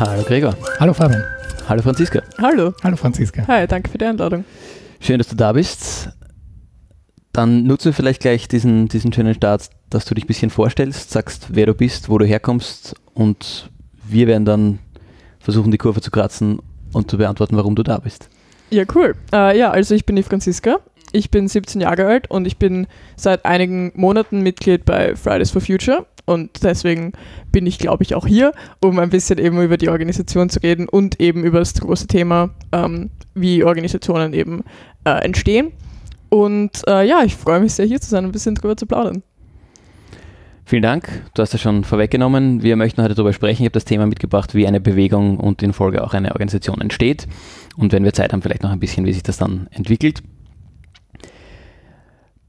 Hallo Gregor. Hallo Fabian. Hallo Franziska. Hallo. Hallo Franziska. Hi, danke für die Einladung. Schön, dass du da bist. Dann nutze vielleicht gleich diesen, diesen schönen Start, dass du dich ein bisschen vorstellst, sagst, wer du bist, wo du herkommst und wir werden dann versuchen, die Kurve zu kratzen und zu beantworten, warum du da bist. Ja, cool. Äh, ja, also ich bin die Franziska. Ich bin 17 Jahre alt und ich bin seit einigen Monaten Mitglied bei Fridays for Future. Und deswegen bin ich, glaube ich, auch hier, um ein bisschen eben über die Organisation zu reden und eben über das große Thema, ähm, wie Organisationen eben äh, entstehen. Und äh, ja, ich freue mich sehr, hier zu sein und ein bisschen drüber zu plaudern. Vielen Dank. Du hast das schon vorweggenommen. Wir möchten heute darüber sprechen. Ich habe das Thema mitgebracht, wie eine Bewegung und in Folge auch eine Organisation entsteht. Und wenn wir Zeit haben, vielleicht noch ein bisschen, wie sich das dann entwickelt.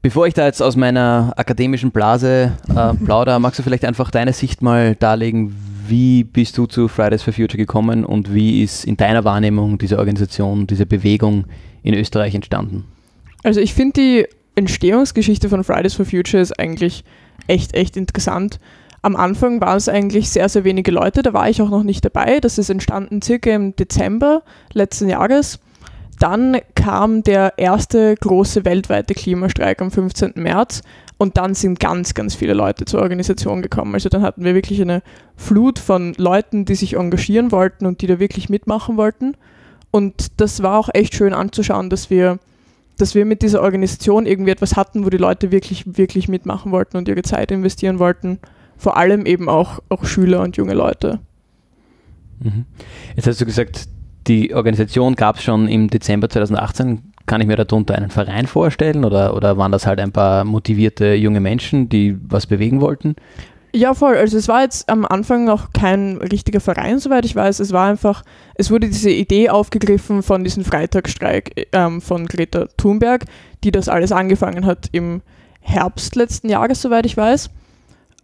Bevor ich da jetzt aus meiner akademischen Blase äh, plauder, magst du vielleicht einfach deine Sicht mal darlegen, wie bist du zu Fridays for Future gekommen und wie ist in deiner Wahrnehmung diese Organisation, diese Bewegung in Österreich entstanden? Also ich finde die Entstehungsgeschichte von Fridays for Future ist eigentlich echt, echt interessant. Am Anfang waren es eigentlich sehr, sehr wenige Leute, da war ich auch noch nicht dabei. Das ist entstanden circa im Dezember letzten Jahres. Dann kam der erste große weltweite Klimastreik am 15. März und dann sind ganz, ganz viele Leute zur Organisation gekommen. Also dann hatten wir wirklich eine Flut von Leuten, die sich engagieren wollten und die da wirklich mitmachen wollten. Und das war auch echt schön anzuschauen, dass wir, dass wir mit dieser Organisation irgendwie etwas hatten, wo die Leute wirklich, wirklich mitmachen wollten und ihre Zeit investieren wollten. Vor allem eben auch, auch Schüler und junge Leute. Mhm. Jetzt hast du gesagt, die Organisation gab es schon im Dezember 2018. Kann ich mir darunter einen Verein vorstellen oder, oder waren das halt ein paar motivierte junge Menschen, die was bewegen wollten? Ja, voll. Also es war jetzt am Anfang noch kein richtiger Verein, soweit ich weiß. Es war einfach, es wurde diese Idee aufgegriffen von diesem Freitagsstreik ähm, von Greta Thunberg, die das alles angefangen hat im Herbst letzten Jahres, soweit ich weiß.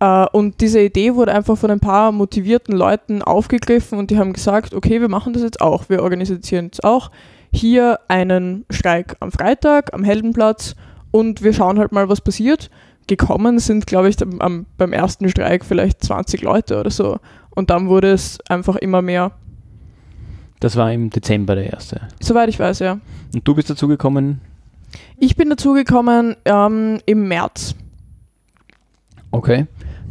Äh, und diese Idee wurde einfach von ein paar motivierten Leuten aufgegriffen und die haben gesagt, okay, wir machen das jetzt auch. Wir organisieren jetzt auch hier einen Streik am Freitag am Heldenplatz und wir schauen halt mal, was passiert. Gekommen sind, glaube ich, am, beim ersten Streik vielleicht 20 Leute oder so. Und dann wurde es einfach immer mehr. Das war im Dezember der erste. Soweit ich weiß, ja. Und du bist dazugekommen? Ich bin dazugekommen ähm, im März. Okay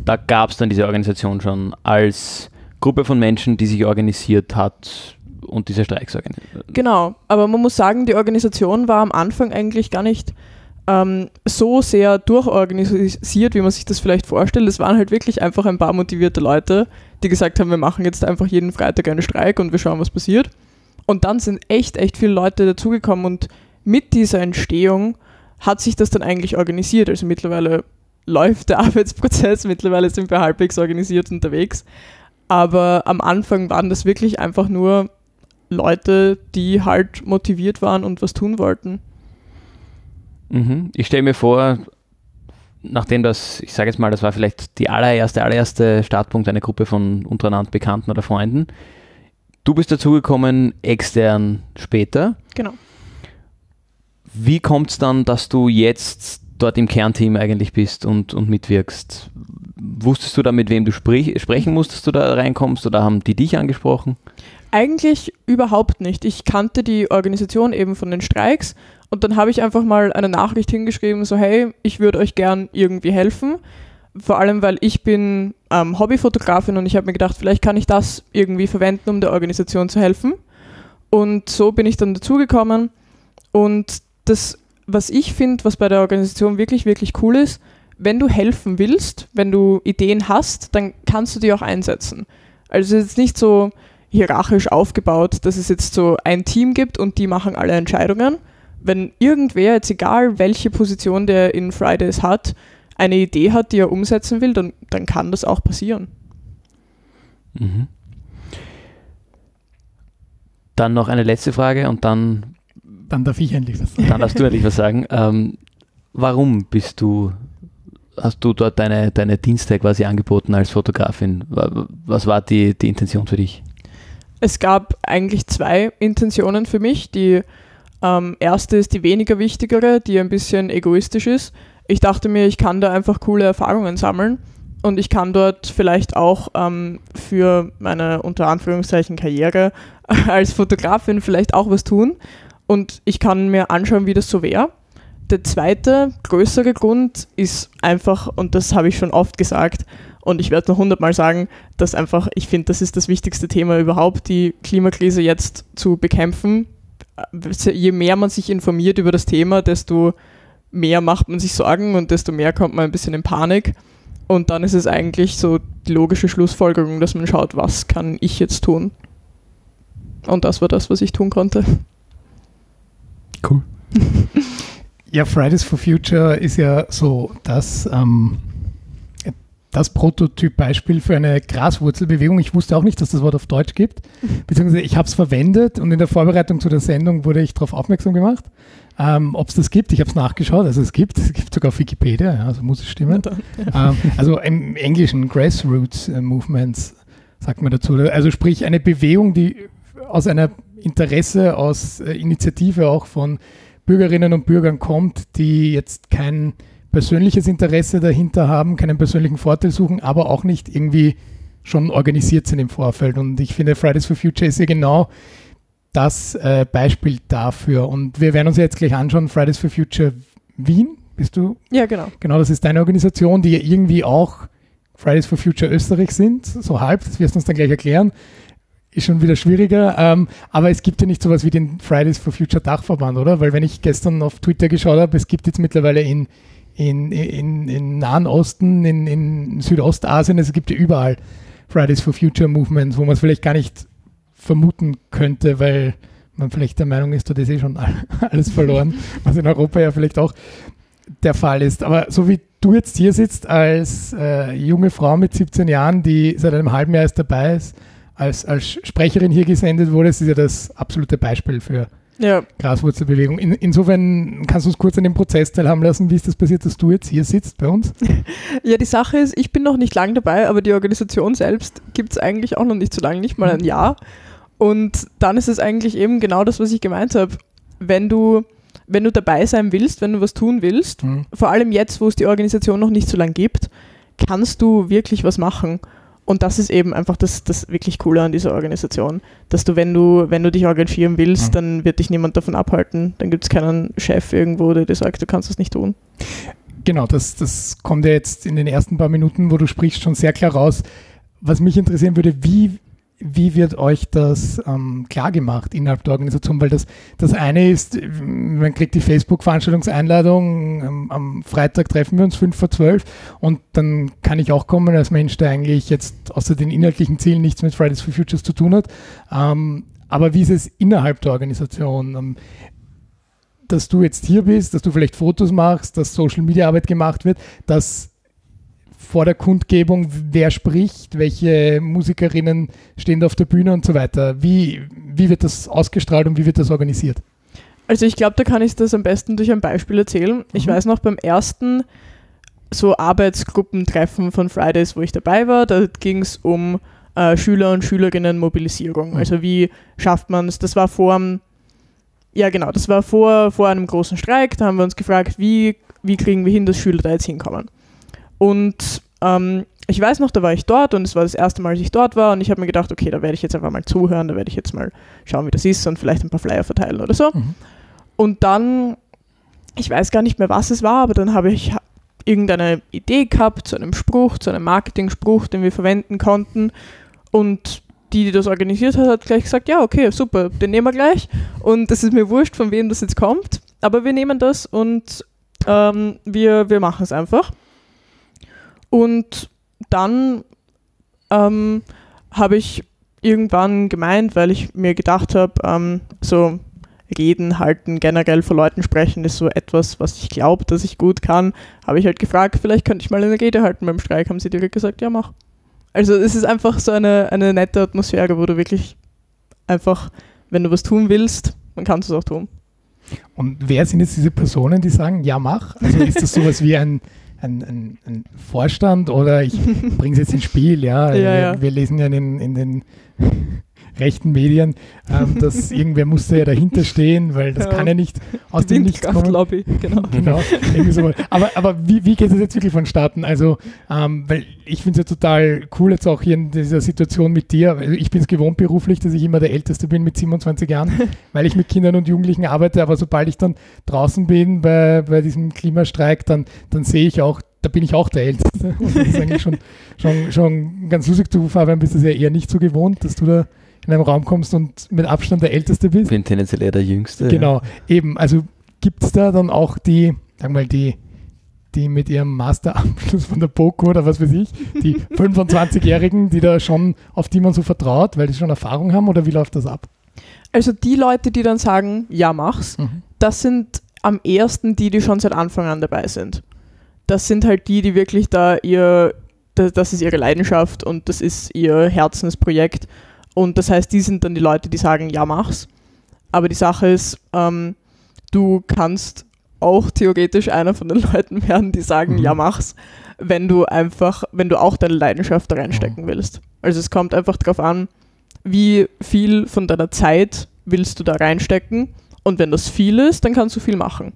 da gab es dann diese Organisation schon als Gruppe von Menschen, die sich organisiert hat und diese Streiks organisiert. Genau, aber man muss sagen, die Organisation war am Anfang eigentlich gar nicht ähm, so sehr durchorganisiert, wie man sich das vielleicht vorstellt. Es waren halt wirklich einfach ein paar motivierte Leute, die gesagt haben, wir machen jetzt einfach jeden Freitag einen Streik und wir schauen, was passiert. Und dann sind echt, echt viele Leute dazugekommen und mit dieser Entstehung hat sich das dann eigentlich organisiert. Also mittlerweile läuft der Arbeitsprozess. Mittlerweile sind wir halbwegs organisiert unterwegs. Aber am Anfang waren das wirklich einfach nur Leute, die halt motiviert waren und was tun wollten. Mhm. Ich stelle mir vor, nachdem das, ich sage jetzt mal, das war vielleicht die allererste, allererste Startpunkt einer Gruppe von untereinander Bekannten oder Freunden. Du bist dazugekommen extern später. Genau. Wie kommt es dann, dass du jetzt dort im Kernteam eigentlich bist und, und mitwirkst. Wusstest du da, mit wem du sprich, sprechen musst, dass du da reinkommst oder haben die dich angesprochen? Eigentlich überhaupt nicht. Ich kannte die Organisation eben von den Streiks und dann habe ich einfach mal eine Nachricht hingeschrieben, so hey, ich würde euch gern irgendwie helfen. Vor allem, weil ich bin ähm, Hobbyfotografin und ich habe mir gedacht, vielleicht kann ich das irgendwie verwenden, um der Organisation zu helfen. Und so bin ich dann dazugekommen und das was ich finde, was bei der Organisation wirklich, wirklich cool ist, wenn du helfen willst, wenn du Ideen hast, dann kannst du die auch einsetzen. Also es ist nicht so hierarchisch aufgebaut, dass es jetzt so ein Team gibt und die machen alle Entscheidungen. Wenn irgendwer, jetzt egal welche Position der in Fridays hat, eine Idee hat, die er umsetzen will, dann, dann kann das auch passieren. Mhm. Dann noch eine letzte Frage und dann dann darf ich endlich was sagen. Dann darfst du endlich was sagen. Ähm, warum bist du, hast du dort deine, deine Dienste quasi angeboten als Fotografin? Was war die, die Intention für dich? Es gab eigentlich zwei Intentionen für mich. Die Ähm, erste ist die weniger wichtigere, die ein bisschen egoistisch ist. Ich dachte mir, ich kann da einfach coole Erfahrungen sammeln und ich kann dort vielleicht auch ähm, für meine unter Anführungszeichen Karriere als Fotografin vielleicht auch was tun und ich kann mir anschauen, wie das so wäre. Der zweite größere Grund ist einfach, und das habe ich schon oft gesagt, und ich werde noch hundertmal sagen, dass einfach, ich finde, das ist das wichtigste Thema überhaupt, die Klimakrise jetzt zu bekämpfen. Je mehr man sich informiert über das Thema, desto mehr macht man sich Sorgen und desto mehr kommt man ein bisschen in Panik. Und dann ist es eigentlich so die logische Schlussfolgerung, dass man schaut, was kann ich jetzt tun. Und das war das, was ich tun konnte. Cool. ja, Fridays for Future ist ja so das, ähm, das Prototyp-Beispiel für eine Graswurzelbewegung. Ich wusste auch nicht, dass das Wort auf Deutsch gibt, beziehungsweise ich habe es verwendet und in der Vorbereitung zu der Sendung wurde ich darauf aufmerksam gemacht. Ähm, Ob es das gibt, ich habe es nachgeschaut, also es gibt, es gibt sogar auf Wikipedia, ja, also muss es stimmen. Ja. Ähm, also im Englischen Grassroots äh, Movements sagt man dazu. Also sprich eine Bewegung, die aus einer Interesse, aus äh, Initiative auch von Bürgerinnen und Bürgern kommt, die jetzt kein persönliches Interesse dahinter haben, keinen persönlichen Vorteil suchen, aber auch nicht irgendwie schon organisiert sind im Vorfeld. Und ich finde, Fridays for Future ist ja genau das äh, Beispiel dafür. Und wir werden uns jetzt gleich anschauen, Fridays for Future Wien, bist du? Ja, genau. Genau, das ist deine Organisation, die ja irgendwie auch Fridays for Future Österreich sind, so halb, das wirst du uns dann gleich erklären. Ist schon wieder schwieriger, ähm, aber es gibt ja nicht sowas wie den Fridays for Future Dachverband, oder? Weil wenn ich gestern auf Twitter geschaut habe, es gibt jetzt mittlerweile in, in, in, in Nahen Osten, in, in Südostasien, es gibt ja überall Fridays for Future Movements, wo man es vielleicht gar nicht vermuten könnte, weil man vielleicht der Meinung ist, dort ist eh schon alles verloren, was in Europa ja vielleicht auch der Fall ist. Aber so wie du jetzt hier sitzt als äh, junge Frau mit 17 Jahren, die seit einem halben Jahr erst dabei ist, als, als Sprecherin hier gesendet wurde, ist ja das absolute Beispiel für ja. Graswurzelbewegung. In, insofern kannst du uns kurz an dem Prozess teilhaben lassen. Wie ist das passiert, dass du jetzt hier sitzt bei uns? Ja, die Sache ist, ich bin noch nicht lang dabei, aber die Organisation selbst gibt es eigentlich auch noch nicht so lange, nicht mal ein Jahr. Und dann ist es eigentlich eben genau das, was ich gemeint habe. Wenn du, wenn du dabei sein willst, wenn du was tun willst, mhm. vor allem jetzt, wo es die Organisation noch nicht so lange gibt, kannst du wirklich was machen. Und das ist eben einfach das, das wirklich Coole an dieser Organisation, dass du, wenn du, wenn du dich engagieren willst, mhm. dann wird dich niemand davon abhalten. Dann gibt es keinen Chef irgendwo, der dir sagt, du kannst das nicht tun. Genau, das, das kommt ja jetzt in den ersten paar Minuten, wo du sprichst, schon sehr klar raus. Was mich interessieren würde, wie wie wird euch das ähm, klar gemacht innerhalb der Organisation? Weil das, das eine ist, man kriegt die Facebook-Veranstaltungseinladung, ähm, am Freitag treffen wir uns 5 vor 12 und dann kann ich auch kommen als Mensch, der eigentlich jetzt außer den inhaltlichen Zielen nichts mit Fridays for Futures zu tun hat. Ähm, aber wie ist es innerhalb der Organisation? Ähm, dass du jetzt hier bist, dass du vielleicht Fotos machst, dass Social Media Arbeit gemacht wird, dass vor der Kundgebung, wer spricht, welche Musikerinnen stehen da auf der Bühne und so weiter. Wie, wie wird das ausgestrahlt und wie wird das organisiert? Also ich glaube, da kann ich das am besten durch ein Beispiel erzählen. Mhm. Ich weiß noch beim ersten so Arbeitsgruppentreffen von Fridays, wo ich dabei war, da ging es um äh, Schüler und Schülerinnen Mobilisierung. Mhm. Also wie schafft man es? Das war vor ja genau, das war vor, vor einem großen Streik. Da haben wir uns gefragt, wie, wie kriegen wir hin, dass Schüler da jetzt hinkommen. Und ähm, ich weiß noch, da war ich dort und es war das erste Mal, dass ich dort war und ich habe mir gedacht, okay, da werde ich jetzt einfach mal zuhören, da werde ich jetzt mal schauen, wie das ist und vielleicht ein paar Flyer verteilen oder so. Mhm. Und dann, ich weiß gar nicht mehr, was es war, aber dann habe ich irgendeine Idee gehabt zu einem Spruch, zu einem Marketing-Spruch, den wir verwenden konnten und die, die das organisiert hat, hat gleich gesagt, ja, okay, super, den nehmen wir gleich und es ist mir wurscht, von wem das jetzt kommt, aber wir nehmen das und ähm, wir, wir machen es einfach. Und dann ähm, habe ich irgendwann gemeint, weil ich mir gedacht habe, ähm, so reden, halten, generell vor Leuten sprechen ist so etwas, was ich glaube, dass ich gut kann. Habe ich halt gefragt, vielleicht könnte ich mal eine Rede halten beim Streik. Haben sie direkt gesagt, ja, mach. Also es ist einfach so eine, eine nette Atmosphäre, wo du wirklich einfach, wenn du was tun willst, dann kannst du es auch tun. Und wer sind jetzt diese Personen, die sagen, ja, mach? Also ist das sowas wie ein ein, ein, ein Vorstand oder ich bringe es jetzt ins Spiel, ja. ja, wir, wir, lesen ja in, in den rechten Medien, ähm, dass irgendwer musste ja dahinter stehen, weil das Ja. kann ja nicht aus Die dem Nichts kommen. Windkraftlobby, genau. Genau, so. Aber, aber wie, wie geht es jetzt wirklich vonstatten? Also, ähm, weil ich finde es ja total cool jetzt auch hier in dieser Situation mit dir. Also ich bin es gewohnt beruflich, dass ich immer der Älteste bin mit 27 Jahren, weil ich mit Kindern und Jugendlichen arbeite. Aber sobald ich dann draußen bin bei, bei diesem Klimastreik, dann, dann sehe ich auch, da bin ich auch der Älteste. Und das ist eigentlich schon, schon, schon ganz lustig. Du, Fabian, bist es ja eher nicht so gewohnt, dass du da in einem Raum kommst und mit Abstand der Älteste bist. Ich bin tendenziell eher der Jüngste. Genau, eben. Also gibt es da dann auch die, sagen wir mal, die, die mit ihrem Masterabschluss von der BOKU oder was weiß ich, die 25-Jährigen, die da schon, auf die man so vertraut, weil die schon Erfahrung haben oder wie läuft das ab? Also die Leute, die dann sagen, ja, mach's, das sind am ehesten die, die schon seit Anfang an dabei sind. Das sind halt die, die wirklich da ihr, da- das ist ihre Leidenschaft und das ist ihr Herzensprojekt. Und das heißt, die sind dann die Leute, die sagen, ja, mach's. Aber die Sache ist, ähm, du kannst auch theoretisch einer von den Leuten werden, die sagen, Mhm. ja, mach's, wenn du einfach, wenn du auch deine Leidenschaft da reinstecken willst. Also es kommt einfach darauf an, wie viel von deiner Zeit willst du da reinstecken. Und wenn das viel ist, dann kannst du viel machen.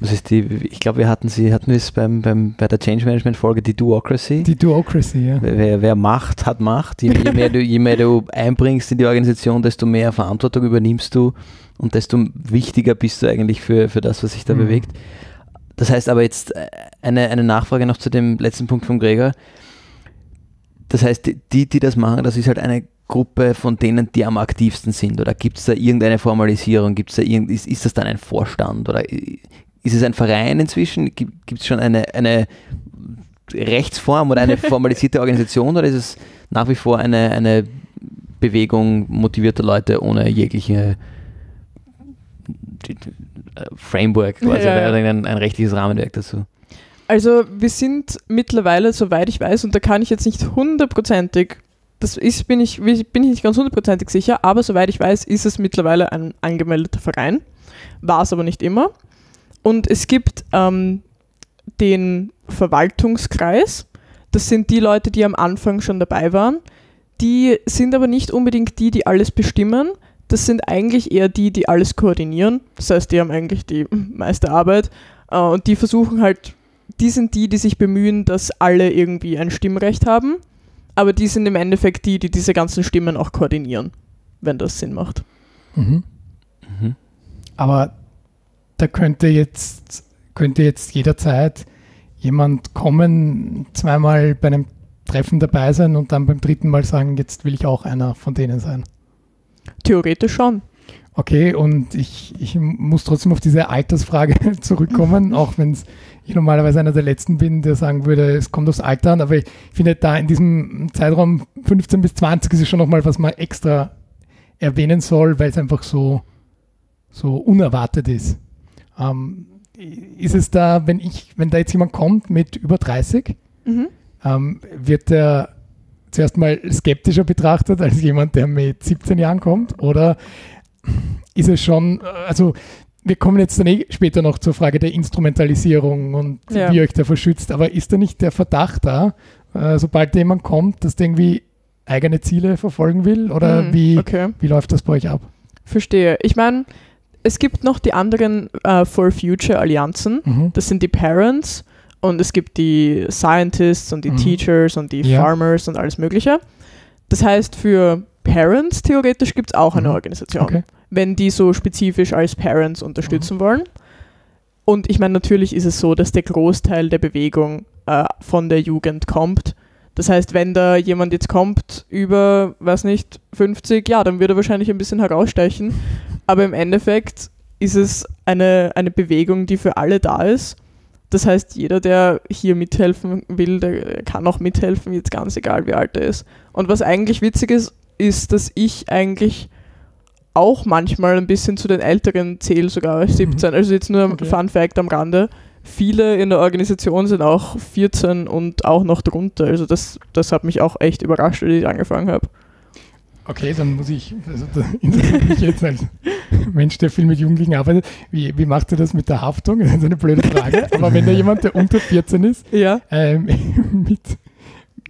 Das ist die, ich glaube, wir hatten sie, hatten wir es beim, beim, bei der Change Management Folge, die Duocracy. Die Duocracy, ja. Wer, wer Macht hat Macht. Je, je, mehr du, je mehr du einbringst in die Organisation, desto mehr Verantwortung übernimmst du und desto wichtiger bist du eigentlich für, für das, was sich da Mhm. bewegt. Das heißt aber jetzt äh, eine, eine Nachfrage noch zu dem letzten Punkt von Gregor. Das heißt, die, die das machen, das ist halt eine Gruppe von denen, die am aktivsten sind. Oder gibt es da irgendeine Formalisierung? Gibt's da irgend, ist, ist das dann ein Vorstand? Oder ist es ein Verein inzwischen? Gibt es schon eine, eine Rechtsform oder eine formalisierte Organisation? Oder ist es nach wie vor eine, eine Bewegung motivierter Leute ohne jegliche äh, Framework, quasi, Ja, ein, ein rechtliches Rahmenwerk dazu? Also wir sind mittlerweile, soweit ich weiß, und da kann ich jetzt nicht hundertprozentig, das ist, bin ich, bin ich nicht ganz hundertprozentig sicher, aber soweit ich weiß, ist es mittlerweile ein angemeldeter Verein. War es aber nicht immer. Und es gibt ähm, den Verwaltungskreis. Das sind die Leute, die am Anfang schon dabei waren. Die sind aber nicht unbedingt die, die alles bestimmen. Das sind eigentlich eher die, die alles koordinieren. Das heißt, die haben eigentlich die meiste Arbeit. Äh, und die versuchen halt, die sind die, die sich bemühen, dass alle irgendwie ein Stimmrecht haben. Aber die sind im Endeffekt die, die diese ganzen Stimmen auch koordinieren, wenn das Sinn macht. Mhm. Mhm. Aber da könnte jetzt, könnte jetzt jederzeit jemand kommen, zweimal bei einem Treffen dabei sein und dann beim dritten Mal sagen, jetzt will ich auch einer von denen sein. Theoretisch schon. Okay, und ich, ich muss trotzdem auf diese Altersfrage zurückkommen, auch wenn ich normalerweise einer der Letzten bin, der sagen würde, es kommt aufs Alter an, aber ich finde da in diesem Zeitraum 15 bis 20 ist es schon nochmal, was man extra erwähnen soll, weil es einfach so, so unerwartet ist. Ähm, ist es da, wenn ich, wenn da jetzt jemand kommt mit über 30, Mhm. ähm, wird der zuerst mal skeptischer betrachtet als jemand, der mit 17 Jahren kommt? Oder ist es schon, äh, also wir kommen jetzt dann eh später noch zur Frage der Instrumentalisierung und Ja. wie ihr euch davor schützt, aber ist da nicht der Verdacht da, äh, sobald jemand kommt, dass der irgendwie eigene Ziele verfolgen will? Oder Mhm, wie, Okay, wie läuft das bei euch ab? verstehe. Ich meine, es gibt noch die anderen äh, For Future Allianzen. Mhm. Das sind die Parents und es gibt die Scientists und die Mhm. Teachers und die Ja. Farmers und alles Mögliche. Das heißt, für Parents theoretisch gibt es auch eine Mhm. Organisation, Okay. wenn die so spezifisch als Parents unterstützen wollen. Und ich meine, natürlich ist es so, dass der Großteil der Bewegung äh, von der Jugend kommt. Das heißt, wenn da jemand jetzt kommt über, weiß nicht, 50, ja, dann wird er wahrscheinlich ein bisschen herausstechen. Aber im Endeffekt ist es eine, eine Bewegung, die für alle da ist. Das heißt, jeder, der hier mithelfen will, der kann auch mithelfen, jetzt ganz egal, wie alt er ist. Und was eigentlich witzig ist, ist, dass ich eigentlich auch manchmal ein bisschen zu den Älteren zähle, sogar als 17. Also jetzt nur ein Okay. Fun Fact am Rande. Viele in der Organisation sind auch 14 und auch noch drunter. Also das, das hat mich auch echt überrascht, als ich angefangen habe. Okay, dann muss ich, also da interessiert mich jetzt als Mensch, der viel mit Jugendlichen arbeitet, wie, wie macht ihr das mit der Haftung? Das ist eine blöde Frage. Aber wenn da jemand, der unter 14 ist, Ja. ähm, mit,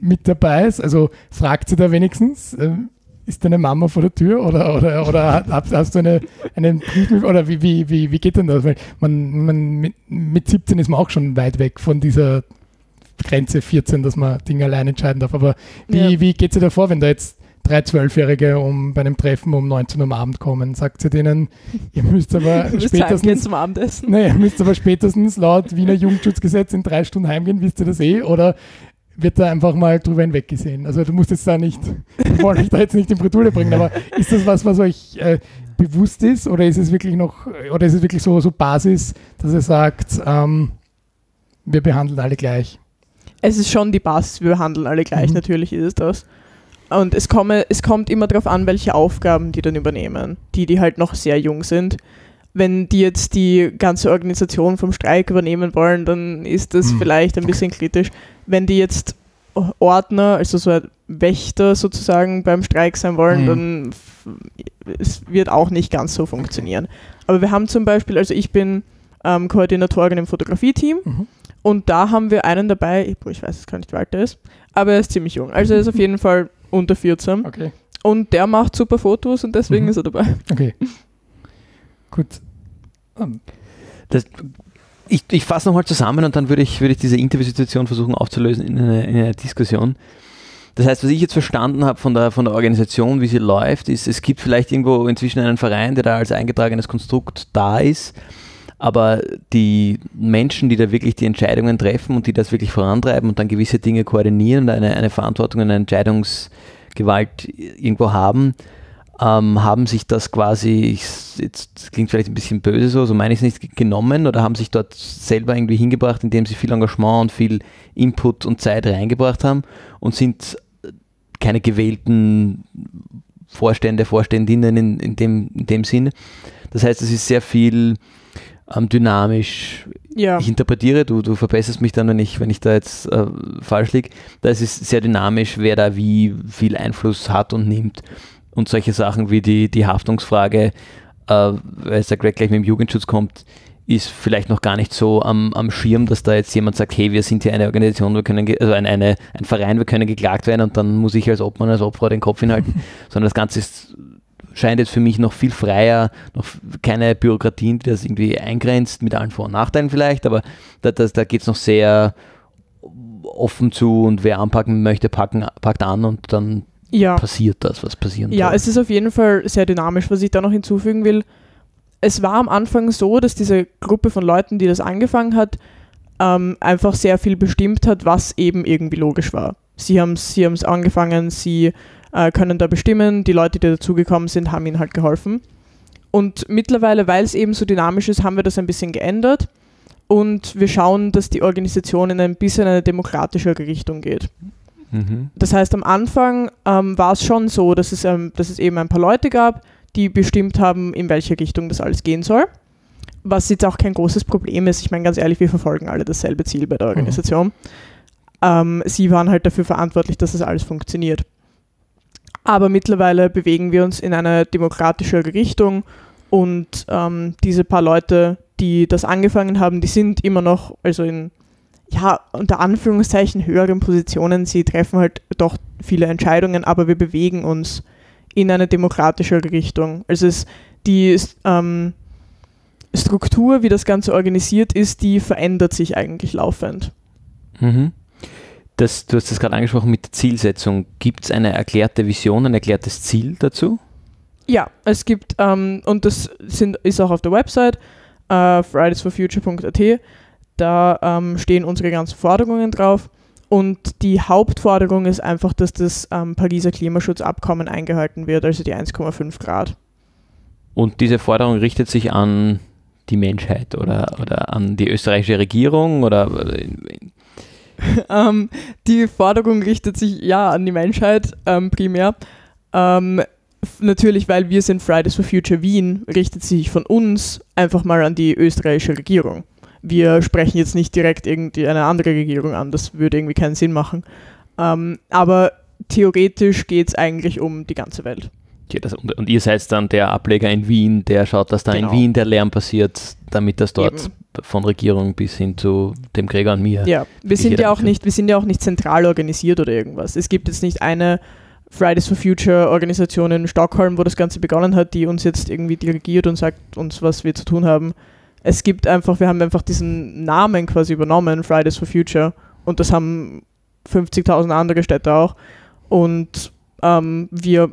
mit dabei ist, also fragt sie da wenigstens, ähm, ist deine Mama vor der Tür oder, oder, oder hast, hast du eine, einen Brief mit, oder wie, wie, wie, wie geht denn das? Weil man, man mit, mit 17 ist man auch schon weit weg von dieser Grenze 14, dass man Dinge allein entscheiden darf. Aber wie, ja. wie geht es dir davor, wenn da jetzt drei Zwölfjährige um, bei einem Treffen um 19 Uhr am Abend kommen? Sagt sie denen, ihr müsst aber spätestens zum Abendessen. Nee, ihr müsst aber spätestens laut Wiener Jugendschutzgesetz in drei Stunden heimgehen, wisst ihr das eh? Oder wird da einfach mal drüber hinweggesehen? Also du musst jetzt da nicht, ich wollte dich da jetzt nicht in Bredouille bringen, aber ist das was, was euch äh, bewusst ist oder ist es wirklich noch, oder ist es wirklich so, so Basis, dass ihr sagt, ähm, wir behandeln alle gleich? Es ist schon die Basis, wir behandeln alle gleich, mhm. natürlich ist es das. Und es, komme, es kommt immer darauf an, welche Aufgaben die dann übernehmen. Die, die halt noch sehr jung sind. Wenn die jetzt die ganze Organisation vom Streik übernehmen wollen, dann ist das mhm. vielleicht ein bisschen kritisch. Wenn die jetzt Ordner, also so Wächter sozusagen beim Streik sein wollen, mhm. dann es wird auch nicht ganz so funktionieren. Aber wir haben zum Beispiel, also ich bin ähm, Koordinatorin im Fotografie-Team mhm. und da haben wir einen dabei, ich weiß jetzt gar nicht, wie alt er ist, aber er ist ziemlich jung. Also er ist auf jeden Fall unter 14. Okay. Und der macht super Fotos und deswegen mhm. ist er dabei. Okay. Gut. Um. Ähm. Das, ich, ich fasse nochmal zusammen und dann würde ich, würde ich diese Interviewsituation versuchen aufzulösen in eine, in eine Diskussion. Das heißt, was ich jetzt verstanden habe von der, von der Organisation, wie sie läuft, ist, es gibt vielleicht irgendwo inzwischen einen Verein, der da als eingetragenes Konstrukt da ist, aber die Menschen, die da wirklich die Entscheidungen treffen und die das wirklich vorantreiben und dann gewisse Dinge koordinieren und eine, eine Verantwortung eine Entscheidungsgewalt irgendwo haben, ähm, haben sich das quasi, ich, jetzt klingt vielleicht ein bisschen böse so, so meine ich es nicht, genommen oder haben sich dort selber irgendwie hingebracht, indem sie viel Engagement und viel Input und Zeit reingebracht haben und sind keine gewählten Vorstände, Vorständinnen in, in, dem, in dem Sinn. Das heißt, es ist sehr viel ähm, dynamisch. Ja. Ich interpretiere, du, du verbesserst mich dann, wenn ich, wenn ich da jetzt äh, falsch liege. Da ist es sehr dynamisch, wer da wie viel Einfluss hat und nimmt. Und solche Sachen wie die, die Haftungsfrage, äh, weil es da gleich mit dem Jugendschutz kommt, ist vielleicht noch gar nicht so am, am Schirm, dass da jetzt jemand sagt, hey, wir sind hier eine Organisation, wir können, also ein, eine, ein Verein, wir können geklagt werden und dann muss ich als Obmann, als Opfer den Kopf hinhalten, sondern das Ganze ist scheint jetzt für mich noch viel freier, noch keine Bürokratien, die das irgendwie eingrenzt, mit allen Vor- und Nachteilen vielleicht, aber da, da, da geht es noch sehr offen zu und wer anpacken möchte, packen, packt an und dann ja. passiert das, was passieren Ja, soll. es ist auf jeden Fall sehr dynamisch, was ich da noch hinzufügen will. Es war am Anfang so, dass diese Gruppe von Leuten, die das angefangen hat, ähm, einfach sehr viel bestimmt hat, was eben irgendwie logisch war. Sie haben es sie angefangen, sie äh, können da bestimmen. Die Leute, die dazugekommen sind, haben ihnen halt geholfen. Und mittlerweile, weil es eben so dynamisch ist, haben wir das ein bisschen geändert. Und wir schauen, dass die Organisation in ein bisschen eine demokratischere Richtung geht. Mhm. Das heißt, am Anfang ähm, war es schon so, dass es, ähm, dass es eben ein paar Leute gab, die bestimmt haben, in welche Richtung das alles gehen soll. Was jetzt auch kein großes Problem ist. Ich meine, ganz ehrlich, wir verfolgen alle dasselbe Ziel bei der mhm. Organisation. Mhm. Ähm, sie waren halt dafür verantwortlich, dass das alles funktioniert. Aber mittlerweile bewegen wir uns in eine demokratischere Richtung und ähm, diese paar Leute, die das angefangen haben, die sind immer noch, also in, ja, unter Anführungszeichen höheren Positionen. Sie treffen halt doch viele Entscheidungen, aber wir bewegen uns in eine demokratischere Richtung. Also es, die ähm, Struktur, wie das Ganze organisiert ist, die verändert sich eigentlich laufend. Mhm. Das, du hast das gerade angesprochen mit der Zielsetzung. Gibt es eine erklärte Vision, ein erklärtes Ziel dazu? Ja, es gibt, ähm, und das sind, ist auch auf der Website, äh, fridaysforfuture.at, da ähm, stehen unsere ganzen Forderungen drauf. Und die Hauptforderung ist einfach, dass das ähm, Pariser Klimaschutzabkommen eingehalten wird, also die 1,5 Grad. Und diese Forderung richtet sich an die Menschheit oder, oder an die österreichische Regierung oder ähm, die Forderung richtet sich ja an die Menschheit ähm, primär. Ähm, natürlich, weil wir sind Fridays for Future Wien, richtet sich von uns einfach mal an die österreichische Regierung. Wir sprechen jetzt nicht direkt irgendwie eine andere Regierung an, das würde irgendwie keinen Sinn machen. Ähm, aber theoretisch geht es eigentlich um die ganze Welt. Und, ihr seid dann der Ableger in Wien, der schaut, dass da genau. in Wien der Lärm passiert, damit das dort Eben. von Regierung bis hin zu dem Gregor und mir. Ja, wir sind ja auch nicht, wir sind ja auch nicht zentral organisiert oder irgendwas. Es gibt jetzt nicht eine Fridays for Future Organisation in Stockholm, wo das Ganze begonnen hat, die uns jetzt irgendwie dirigiert und sagt uns, was wir zu tun haben. Es gibt einfach, wir haben einfach diesen Namen quasi übernommen, Fridays for Future, und das haben 50.000 andere Städte auch. Und ähm, wir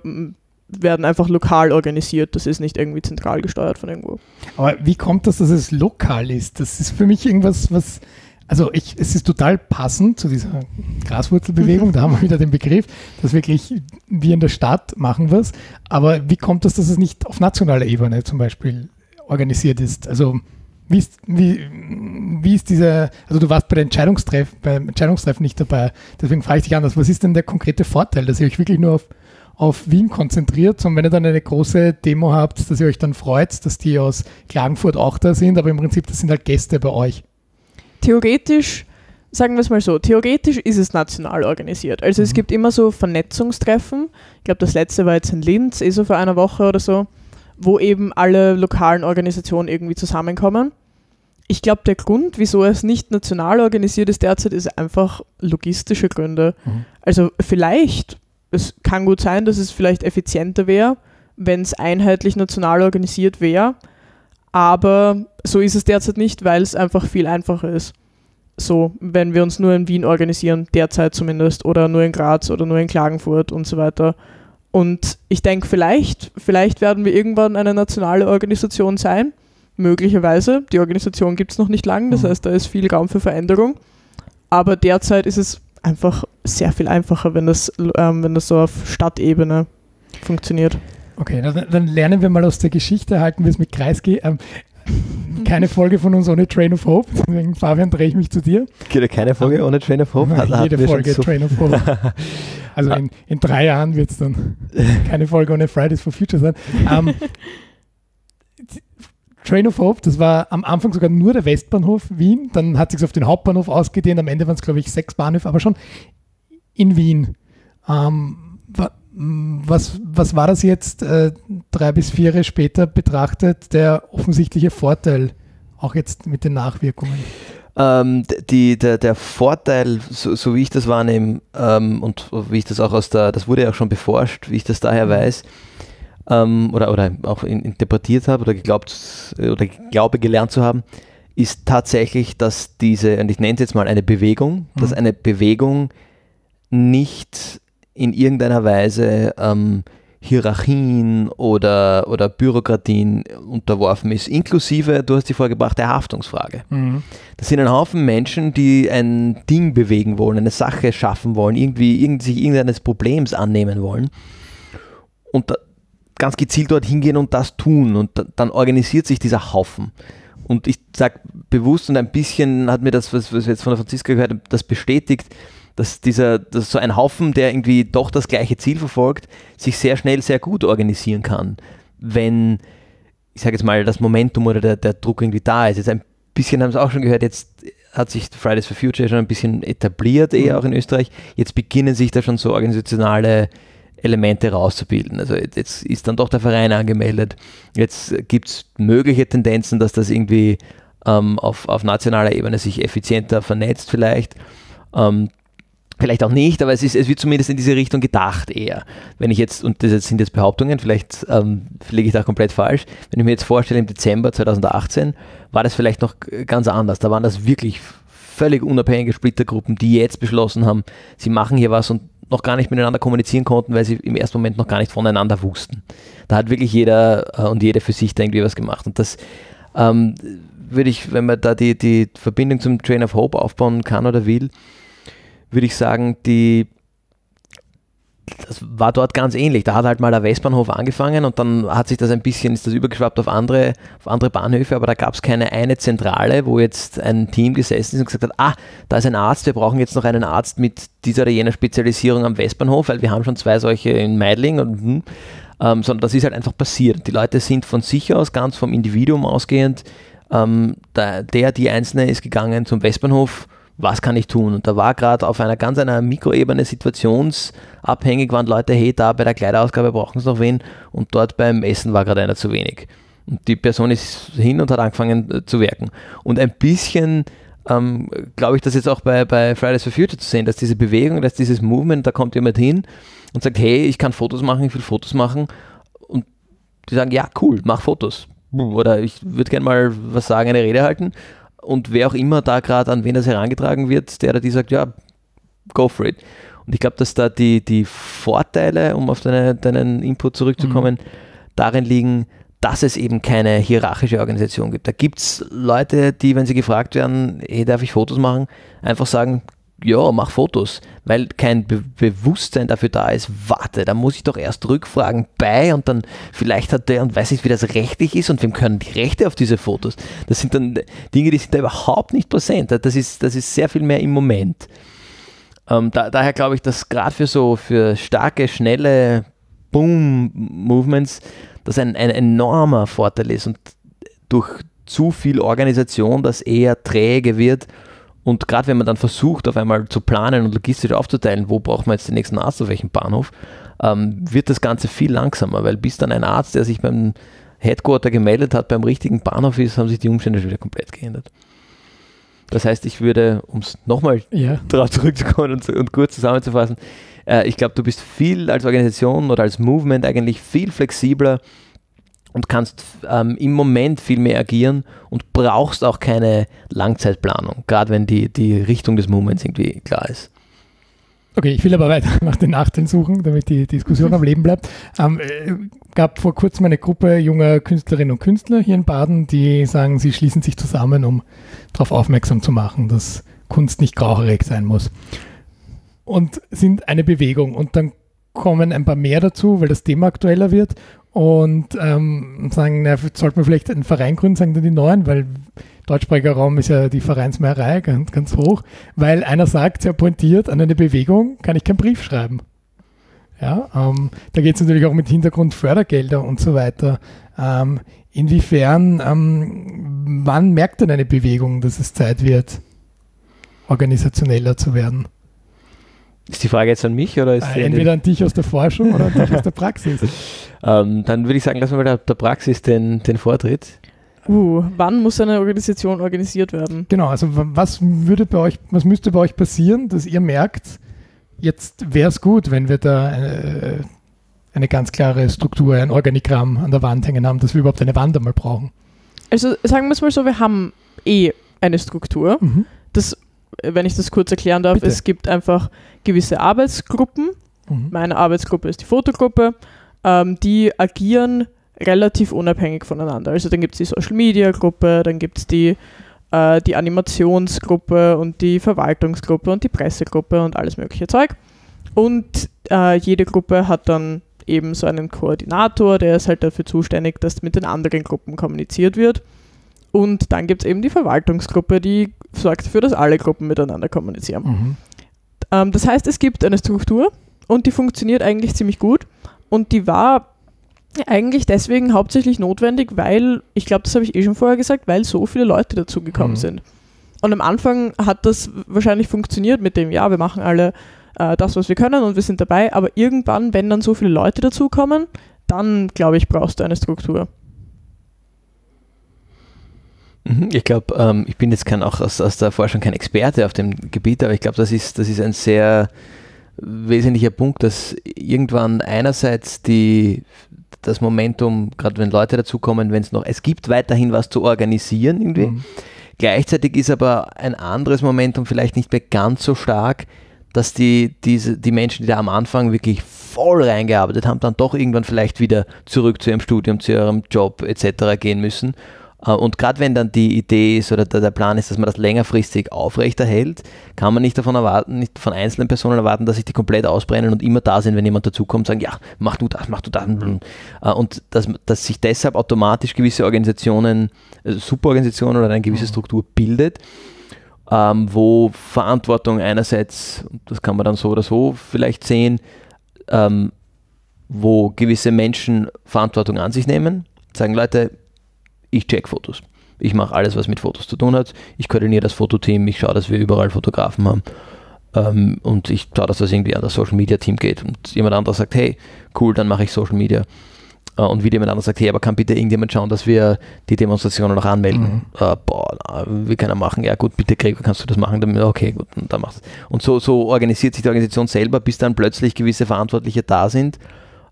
werden einfach lokal organisiert. Das ist nicht irgendwie zentral gesteuert von irgendwo. Aber wie kommt das, dass es lokal ist? Das ist für mich irgendwas, was. Also ich, es ist total passend zu dieser Graswurzelbewegung, da haben wir wieder den Begriff, dass wirklich wir in der Stadt machen was. Aber wie kommt das, dass es nicht auf nationaler Ebene zum Beispiel organisiert ist? Also wie ist, wie, wie ist diese, also du warst bei der Entscheidungstreff, beim Entscheidungstreffen nicht dabei, deswegen frage ich dich anders, was ist denn der konkrete Vorteil, dass ihr euch wirklich nur auf, auf Wien konzentriert und wenn ihr dann eine große Demo habt, dass ihr euch dann freut, dass die aus Klagenfurt auch da sind, aber im Prinzip, das sind halt Gäste bei euch. Theoretisch, sagen wir es mal so, theoretisch ist es national organisiert. Also mhm. es gibt immer so Vernetzungstreffen. Ich glaube, das letzte war jetzt in Linz, eh so vor einer Woche oder so, wo eben alle lokalen Organisationen irgendwie zusammenkommen. Ich glaube, der Grund, wieso es nicht national organisiert ist derzeit, ist einfach logistische Gründe. Mhm. Also vielleicht, es kann gut sein, dass es vielleicht effizienter wäre, wenn es einheitlich national organisiert wäre, aber so ist es derzeit nicht, weil es einfach viel einfacher ist. So, wenn wir uns nur in Wien organisieren, derzeit zumindest, oder nur in Graz oder nur in Klagenfurt und so weiter. Und ich denke, vielleicht, vielleicht werden wir irgendwann eine nationale Organisation sein möglicherweise. Die Organisation gibt es noch nicht lange, das mhm. heißt, da ist viel Raum für Veränderung. Aber derzeit ist es einfach sehr viel einfacher, wenn das, ähm, wenn das so auf Stadtebene funktioniert. Okay, dann, dann, lernen wir mal aus der Geschichte, halten wir es mit Kreisky. Ähm, keine Folge von uns ohne Train of Hope. Deswegen, Fabian, drehe ich mich zu dir. Keine Folge ohne Train of Hope? Hat, jede Folge so Train of Hope. Also in, in drei Jahren wird es dann keine Folge ohne Fridays for Future sein. Ähm, Train of Hope, das war am Anfang sogar nur der Westbahnhof Wien, dann hat sich auf den Hauptbahnhof ausgedehnt, am Ende waren es, glaube ich, sechs Bahnhöfe, aber schon in Wien. Ähm, was, was war das jetzt äh, drei bis vier Jahre später betrachtet, der offensichtliche Vorteil, auch jetzt mit den Nachwirkungen? Ähm, die, der, der Vorteil, so, so, wie ich das wahrnehme ähm, und wie ich das auch aus der, das wurde ja auch schon beforscht, wie ich das daher mhm. weiß, ähm, oder, oder auch interpretiert habe oder geglaubt oder glaube gelernt zu haben, ist tatsächlich, dass diese, und ich nenne es jetzt mal eine Bewegung, mhm. dass eine Bewegung nicht in irgendeiner Weise ähm, Hierarchien oder, oder Bürokratien unterworfen ist, inklusive, du hast die vorgebracht, der Haftungsfrage. Mhm. Das sind ein Haufen Menschen, die ein Ding bewegen wollen, eine Sache schaffen wollen, irgendwie irgend, sich irgendeines Problems annehmen wollen. Und da, ganz gezielt dorthin gehen und das tun. Und dann organisiert sich dieser Haufen. Und ich sage bewusst und ein bisschen hat mir das, was, was wir jetzt von der Franziska gehört haben, das bestätigt, dass dieser, dass so ein Haufen, der irgendwie doch das gleiche Ziel verfolgt, sich sehr schnell sehr gut organisieren kann, wenn, ich sage jetzt mal, das Momentum oder der, der Druck irgendwie da ist. Jetzt ein bisschen haben Sie auch schon gehört, jetzt hat sich Fridays for Future schon ein bisschen etabliert, eher mhm. auch in Österreich. Jetzt beginnen sich da schon so organisationale Elemente rauszubilden. Also jetzt ist dann doch der Verein angemeldet. Jetzt gibt es mögliche Tendenzen, dass das irgendwie ähm, auf, auf nationaler Ebene sich effizienter vernetzt vielleicht. Ähm, Vielleicht auch nicht, aber es, ist, es wird zumindest in diese Richtung gedacht eher. Wenn ich jetzt, und das sind jetzt Behauptungen, vielleicht ähm, liege ich da komplett falsch, wenn ich mir jetzt vorstelle, im Dezember 2018 war das vielleicht noch ganz anders. Da waren das wirklich völlig unabhängige Splittergruppen, die jetzt beschlossen haben, sie machen hier was und noch gar nicht miteinander kommunizieren konnten, weil sie im ersten Moment noch gar nicht voneinander wussten. Da hat wirklich jeder äh, und jede für sich da irgendwie was gemacht. Und das ähm, würde ich, wenn man da die, die Verbindung zum Train of Hope aufbauen kann oder will, würde ich sagen, die das war dort ganz ähnlich. Da hat halt mal der Westbahnhof angefangen und dann hat sich das ein bisschen, ist das übergeschwappt auf andere, auf andere Bahnhöfe, aber da gab es keine eine Zentrale, wo jetzt ein Team gesessen ist und gesagt hat, ah, da ist ein Arzt, wir brauchen jetzt noch einen Arzt mit dieser oder jener Spezialisierung am Westbahnhof, weil wir haben schon zwei solche in Meidling und hm, ähm, sondern das ist halt einfach passiert. Die Leute sind von sich aus, ganz vom Individuum ausgehend, ähm, der, der, die Einzelne ist gegangen zum Westbahnhof was kann ich tun? Und da war gerade auf einer ganz einer Mikroebene situationsabhängig, waren Leute, hey, da bei der Kleiderausgabe brauchen sie noch wen und dort beim Essen war gerade einer zu wenig. Und die Person ist hin und hat angefangen äh, zu werken. Und ein bisschen ähm, glaube ich, das jetzt auch bei, bei Fridays for Future zu sehen, dass diese Bewegung, dass dieses Movement, da kommt jemand hin und sagt, hey, ich kann Fotos machen, ich will Fotos machen. Und die sagen, ja, cool, mach Fotos. Oder ich würde gerne mal was sagen, eine Rede halten. Und wer auch immer da gerade an wen das herangetragen wird, der oder die sagt, ja, go for it. Und ich glaube, dass da die, die Vorteile, um auf deine, deinen Input zurückzukommen, mhm. darin liegen, dass es eben keine hierarchische Organisation gibt. Da gibt es Leute, die, wenn sie gefragt werden, hey, darf ich Fotos machen, einfach sagen, ja, mach Fotos, weil kein Be Bewusstsein dafür da ist, warte, da muss ich doch erst rückfragen bei und dann vielleicht hat der und weiß nicht, wie das rechtlich ist und wem können die Rechte auf diese Fotos. Das sind dann Dinge, die sind da überhaupt nicht präsent. Das ist, das ist sehr viel mehr im Moment. Ähm, da, daher glaube ich, dass gerade für so für starke, schnelle Boom-Movements das ein, ein enormer Vorteil ist und durch zu viel Organisation das eher träge wird und gerade wenn man dann versucht, auf einmal zu planen und logistisch aufzuteilen, wo braucht man jetzt den nächsten Arzt auf welchem Bahnhof, ähm, wird das Ganze viel langsamer, weil bis dann ein Arzt, der sich beim Headquarter gemeldet hat, beim richtigen Bahnhof ist, haben sich die Umstände schon wieder komplett geändert. Das heißt, ich würde, um es nochmal ja. darauf zurückzukommen und, und kurz zusammenzufassen, äh, ich glaube, du bist viel als Organisation oder als Movement eigentlich viel flexibler und kannst ähm, im Moment viel mehr agieren und brauchst auch keine Langzeitplanung, gerade wenn die, die Richtung des Movements irgendwie klar ist. Okay, ich will aber weiter nach den Nachteilen suchen, damit die Diskussion am Leben bleibt. Ähm, äh, gab vor kurzem eine Gruppe junger Künstlerinnen und Künstler hier in Baden, die sagen, sie schließen sich zusammen, um darauf aufmerksam zu machen, dass Kunst nicht grauerig sein muss. Und sind eine Bewegung. Und dann kommen ein paar mehr dazu, weil das Thema aktueller wird und ähm, sagen, na, sollte man vielleicht einen Verein gründen, sagen dann die Neuen, weil deutschsprachiger Raum ist ja die Vereinsmeierei ganz, ganz hoch, weil einer sagt, sehr pointiert, an eine Bewegung kann ich keinen Brief schreiben. Ja, ähm, da geht es natürlich auch mit Hintergrund Fördergelder und so weiter. Ähm, inwiefern, ähm, wann merkt denn eine Bewegung, dass es Zeit wird, organisationeller zu werden? Ist die Frage jetzt an mich oder ist äh, Entweder an dich aus der Forschung oder an dich aus der Praxis. ähm, dann würde ich sagen, lassen wir mal der, der Praxis den, den Vortritt. Uh, wann muss eine Organisation organisiert werden? Genau, also was würde bei euch, was müsste bei euch passieren, dass ihr merkt, jetzt wäre es gut, wenn wir da eine, eine, ganz klare Struktur, ein Organigramm an der Wand hängen haben, dass wir überhaupt eine Wand einmal brauchen? Also sagen wir es mal so, wir haben eh eine Struktur. Mhm. Das wenn ich das kurz erklären darf, Bitte. es gibt einfach gewisse Arbeitsgruppen. Mhm. Meine Arbeitsgruppe ist die Fotogruppe. Ähm, die agieren relativ unabhängig voneinander. Also dann gibt es die Social Media Gruppe, dann gibt es die, äh, die Animationsgruppe und die Verwaltungsgruppe und die Pressegruppe und alles mögliche Zeug. Und äh, jede Gruppe hat dann eben so einen Koordinator, der ist halt dafür zuständig, dass mit den anderen Gruppen kommuniziert wird. Und dann gibt es eben die Verwaltungsgruppe, die sorgt dafür, dass alle Gruppen miteinander kommunizieren. Mhm. Ähm, das heißt, es gibt eine Struktur und die funktioniert eigentlich ziemlich gut. Und die war eigentlich deswegen hauptsächlich notwendig, weil, ich glaube, das habe ich eh schon vorher gesagt, weil so viele Leute dazugekommen mhm. sind. Und am Anfang hat das wahrscheinlich funktioniert mit dem, ja, wir machen alle äh, das, was wir können und wir sind dabei. Aber irgendwann, wenn dann so viele Leute dazukommen, dann, glaube ich, brauchst du eine Struktur. Mhm, ich glaube, ähm, ich bin jetzt kein, auch aus, aus der Forschung kein Experte auf dem Gebiet, aber ich glaube, das ist, das ist ein sehr wesentlicher Punkt, dass irgendwann einerseits die, das Momentum, gerade wenn Leute dazukommen, wenn es noch, es gibt weiterhin was zu organisieren irgendwie. Mhm. Gleichzeitig ist aber ein anderes Momentum vielleicht nicht mehr ganz so stark, dass die, diese, die Menschen, die da am Anfang wirklich voll reingearbeitet haben, dann doch irgendwann vielleicht wieder zurück zu ihrem Studium, zu ihrem Job etc. gehen müssen und gerade wenn dann die Idee ist oder der, Plan ist, dass man das längerfristig aufrechterhält, kann man nicht davon erwarten, nicht von einzelnen Personen erwarten, dass sich die komplett ausbrennen und immer da sind, wenn jemand dazukommt, sagen, ja, mach du das, mach du das. Äh, und dass, dass sich deshalb automatisch gewisse Organisationen, also Superorganisationen oder eine gewisse mhm. Struktur bildet, ähm, wo Verantwortung einerseits, das kann man dann so oder so vielleicht sehen, ähm, wo gewisse Menschen Verantwortung an sich nehmen, sagen, Leute, ich check Fotos. Ich mache alles, was mit Fotos zu tun hat. Ich koordiniere das Fototeam, ich schaue, dass wir überall Fotografen haben. Ähm, und ich schaue, dass das irgendwie an das Social Media Team geht. Und jemand anderes sagt, hey, cool, dann mache ich Social Media. Äh, und wieder jemand anderes sagt, hey, aber kann bitte irgendjemand schauen, dass wir die Demonstrationen noch anmelden? Mhm. Äh, boah, wie kann er machen? Ja gut, bitte Gregor, kannst du das machen? Dann, okay, gut, dann machst Und so, so organisiert sich die Organisation selber, bis dann plötzlich gewisse Verantwortliche da sind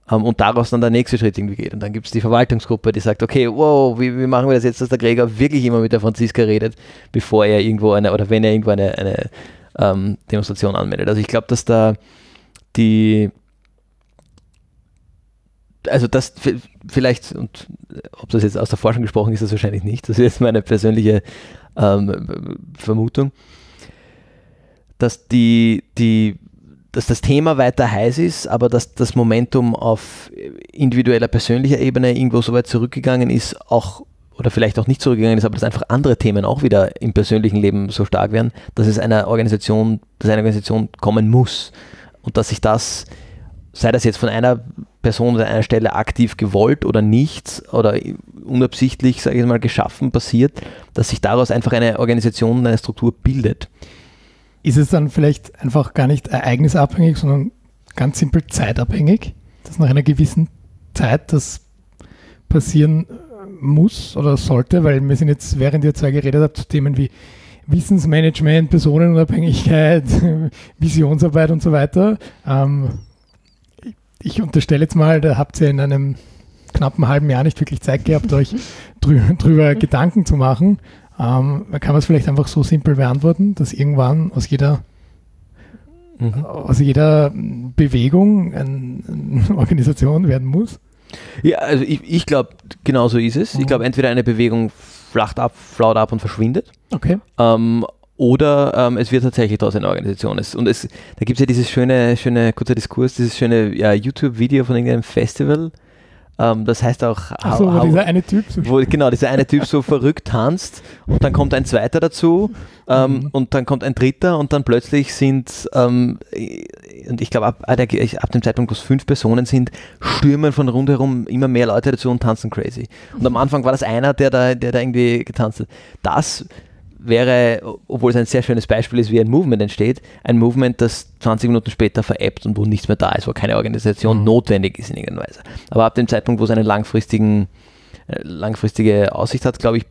ähm, und daraus dann der nächste Schritt irgendwie geht. Und dann gibt es die Verwaltungsgruppe, die sagt, okay, wow, wie, wie, machen wir das jetzt, dass der Gregor wirklich immer mit der Franziska redet, bevor er irgendwo eine, oder wenn er irgendwo eine, eine ähm, Demonstration anmeldet. Also ich glaube, dass da die also das vielleicht, und ob das jetzt aus der Forschung gesprochen ist, das wahrscheinlich nicht, das ist jetzt meine persönliche ähm, Vermutung, dass die, die dass das Thema weiter heiß ist, aber dass das Momentum auf individueller, persönlicher Ebene irgendwo so weit zurückgegangen ist, auch oder vielleicht auch nicht zurückgegangen ist, aber dass einfach andere Themen auch wieder im persönlichen Leben so stark werden, dass es einer Organisation, dass eine Organisation kommen muss. Und dass sich das, sei das jetzt von einer Person oder einer Stelle aktiv gewollt oder nicht oder unabsichtlich, sage ich mal, geschaffen passiert, dass sich daraus einfach eine Organisation, eine Struktur bildet ist es dann vielleicht einfach gar nicht ereignisabhängig, sondern ganz simpel zeitabhängig, dass nach einer gewissen Zeit das passieren äh, muss oder sollte, weil wir sind jetzt, während ihr zwei geredet habt, zu Themen wie Wissensmanagement, Personenunabhängigkeit, Visionsarbeit und so weiter. Ähm, ich unterstelle jetzt mal, da habt ihr in einem knappen halben Jahr nicht wirklich Zeit gehabt, euch drü drüber Gedanken zu machen. Ähm, kann man es vielleicht einfach so simpel beantworten, dass irgendwann aus jeder, mhm. aus jeder Bewegung eine, eine Organisation werden muss? Ja, also ich, ich glaube, genau so ist es. Mhm. Ich glaube, entweder eine Bewegung flacht ab, flaut ab und verschwindet. Okay. Ähm, oder ähm, es wird tatsächlich daraus eine Organisation. Es, und es, da gibt es ja dieses schöne, schöne, kurzer Diskurs, dieses schöne ja, YouTube-Video von irgendeinem Festival, ähm, das heißt auch, Ach so, wo dieser eine Typ so wo, genau, dieser eine Typ so verrückt tanzt und dann kommt ein zweiter dazu ähm, mhm. und dann kommt ein dritter und dann plötzlich sind, ähm, und ich glaube, ab, ab, dem Zeitpunkt, wo es fünf Personen sind, stürmen von rundherum immer mehr Leute dazu und tanzen crazy. Und am Anfang war das einer, der da, der da irgendwie getanzt hat. Das wäre, obwohl es ein sehr schönes Beispiel ist, wie ein Movement entsteht, ein Movement, das 20 Minuten später veräppt und wo nichts mehr da ist, wo keine Organisation mhm. notwendig ist in irgendeiner Weise. Aber ab dem Zeitpunkt, wo es eine langfristigen, äh, langfristige Aussicht hat, glaube ich,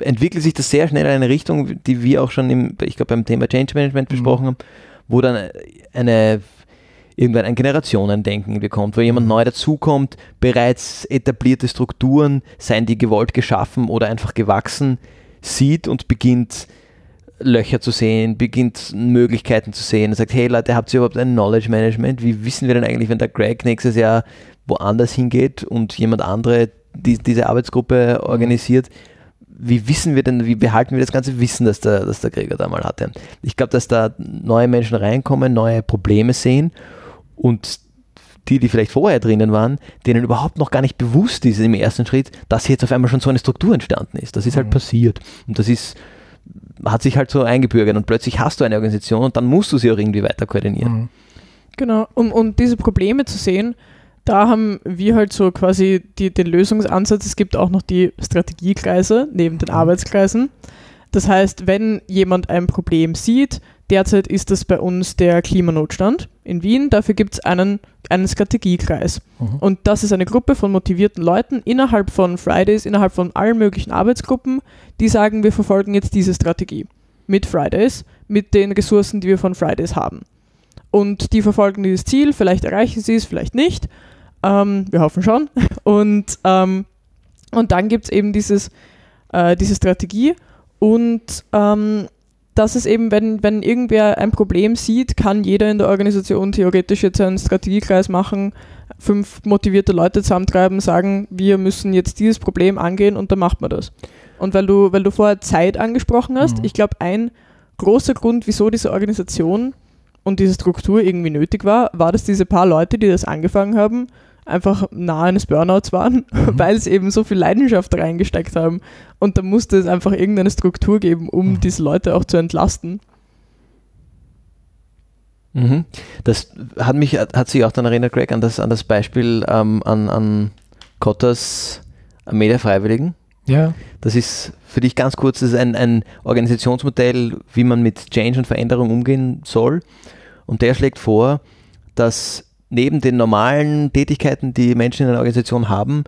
entwickelt sich das sehr schnell in eine Richtung, die wir auch schon im, ich glaube, beim Thema Change Management mhm. besprochen haben, wo dann eine irgendwann ein Generationendenken bekommt, wo jemand mhm. neu dazukommt, bereits etablierte Strukturen, seien die gewollt geschaffen oder einfach gewachsen, sieht und beginnt Löcher zu sehen, beginnt Möglichkeiten zu sehen und sagt, hey Leute, habt ihr überhaupt ein Knowledge Management? Wie wissen wir denn eigentlich, wenn der Greg nächstes Jahr woanders hingeht und jemand andere die, diese Arbeitsgruppe organisiert, wie wissen wir denn, wie behalten wir das ganze Wissen, das der, das der Gregor da mal hatte? Ich glaube, dass da neue Menschen reinkommen, neue Probleme sehen und die, die vielleicht vorher drinnen waren, denen überhaupt noch gar nicht bewusst ist im ersten Schritt, dass jetzt auf einmal schon so eine Struktur entstanden ist. Das ist halt mhm. passiert. Und das ist, hat sich halt so eingebürgert und plötzlich hast du eine Organisation und dann musst du sie auch irgendwie weiter koordinieren. Mhm. Genau, um, um diese Probleme zu sehen, da haben wir halt so quasi die, den Lösungsansatz. Es gibt auch noch die Strategiekreise neben den mhm. Arbeitskreisen. Das heißt, wenn jemand ein Problem sieht, derzeit ist das bei uns der Klimanotstand in Wien. Dafür gibt es einen, einen Strategiekreis. Mhm. Und das ist eine Gruppe von motivierten Leuten innerhalb von Fridays, innerhalb von allen möglichen Arbeitsgruppen, die sagen, wir verfolgen jetzt diese Strategie mit Fridays, mit den Ressourcen, die wir von Fridays haben. Und die verfolgen dieses Ziel, vielleicht erreichen sie es, vielleicht nicht. Ähm, wir hoffen schon. Und, ähm, und dann gibt es eben dieses, äh, diese Strategie und ähm, das ist eben, wenn, wenn irgendwer ein Problem sieht, kann jeder in der Organisation theoretisch jetzt einen Strategiekreis machen, fünf motivierte Leute zusammentreiben, sagen, wir müssen jetzt dieses Problem angehen und dann macht man das. Und weil du, weil du vorher Zeit angesprochen hast, mhm. ich glaube, ein großer Grund, wieso diese Organisation und diese Struktur irgendwie nötig war, war, dass diese paar Leute, die das angefangen haben, einfach nahe eines Burnouts waren, mhm. weil sie eben so viel Leidenschaft reingesteckt haben. Und da musste es einfach irgendeine Struktur geben, um mhm. diese Leute auch zu entlasten. Mhm. Das hat mich, hat sich auch dann erinnert, Greg, an das, an das Beispiel ähm, an, an Kottas Armee der Freiwilligen. Ja. Das ist für dich ganz kurz, das ist ein, ein Organisationsmodell, wie man mit Change und Veränderung umgehen soll. Und der schlägt vor, dass neben den normalen Tätigkeiten, die Menschen in einer Organisation haben,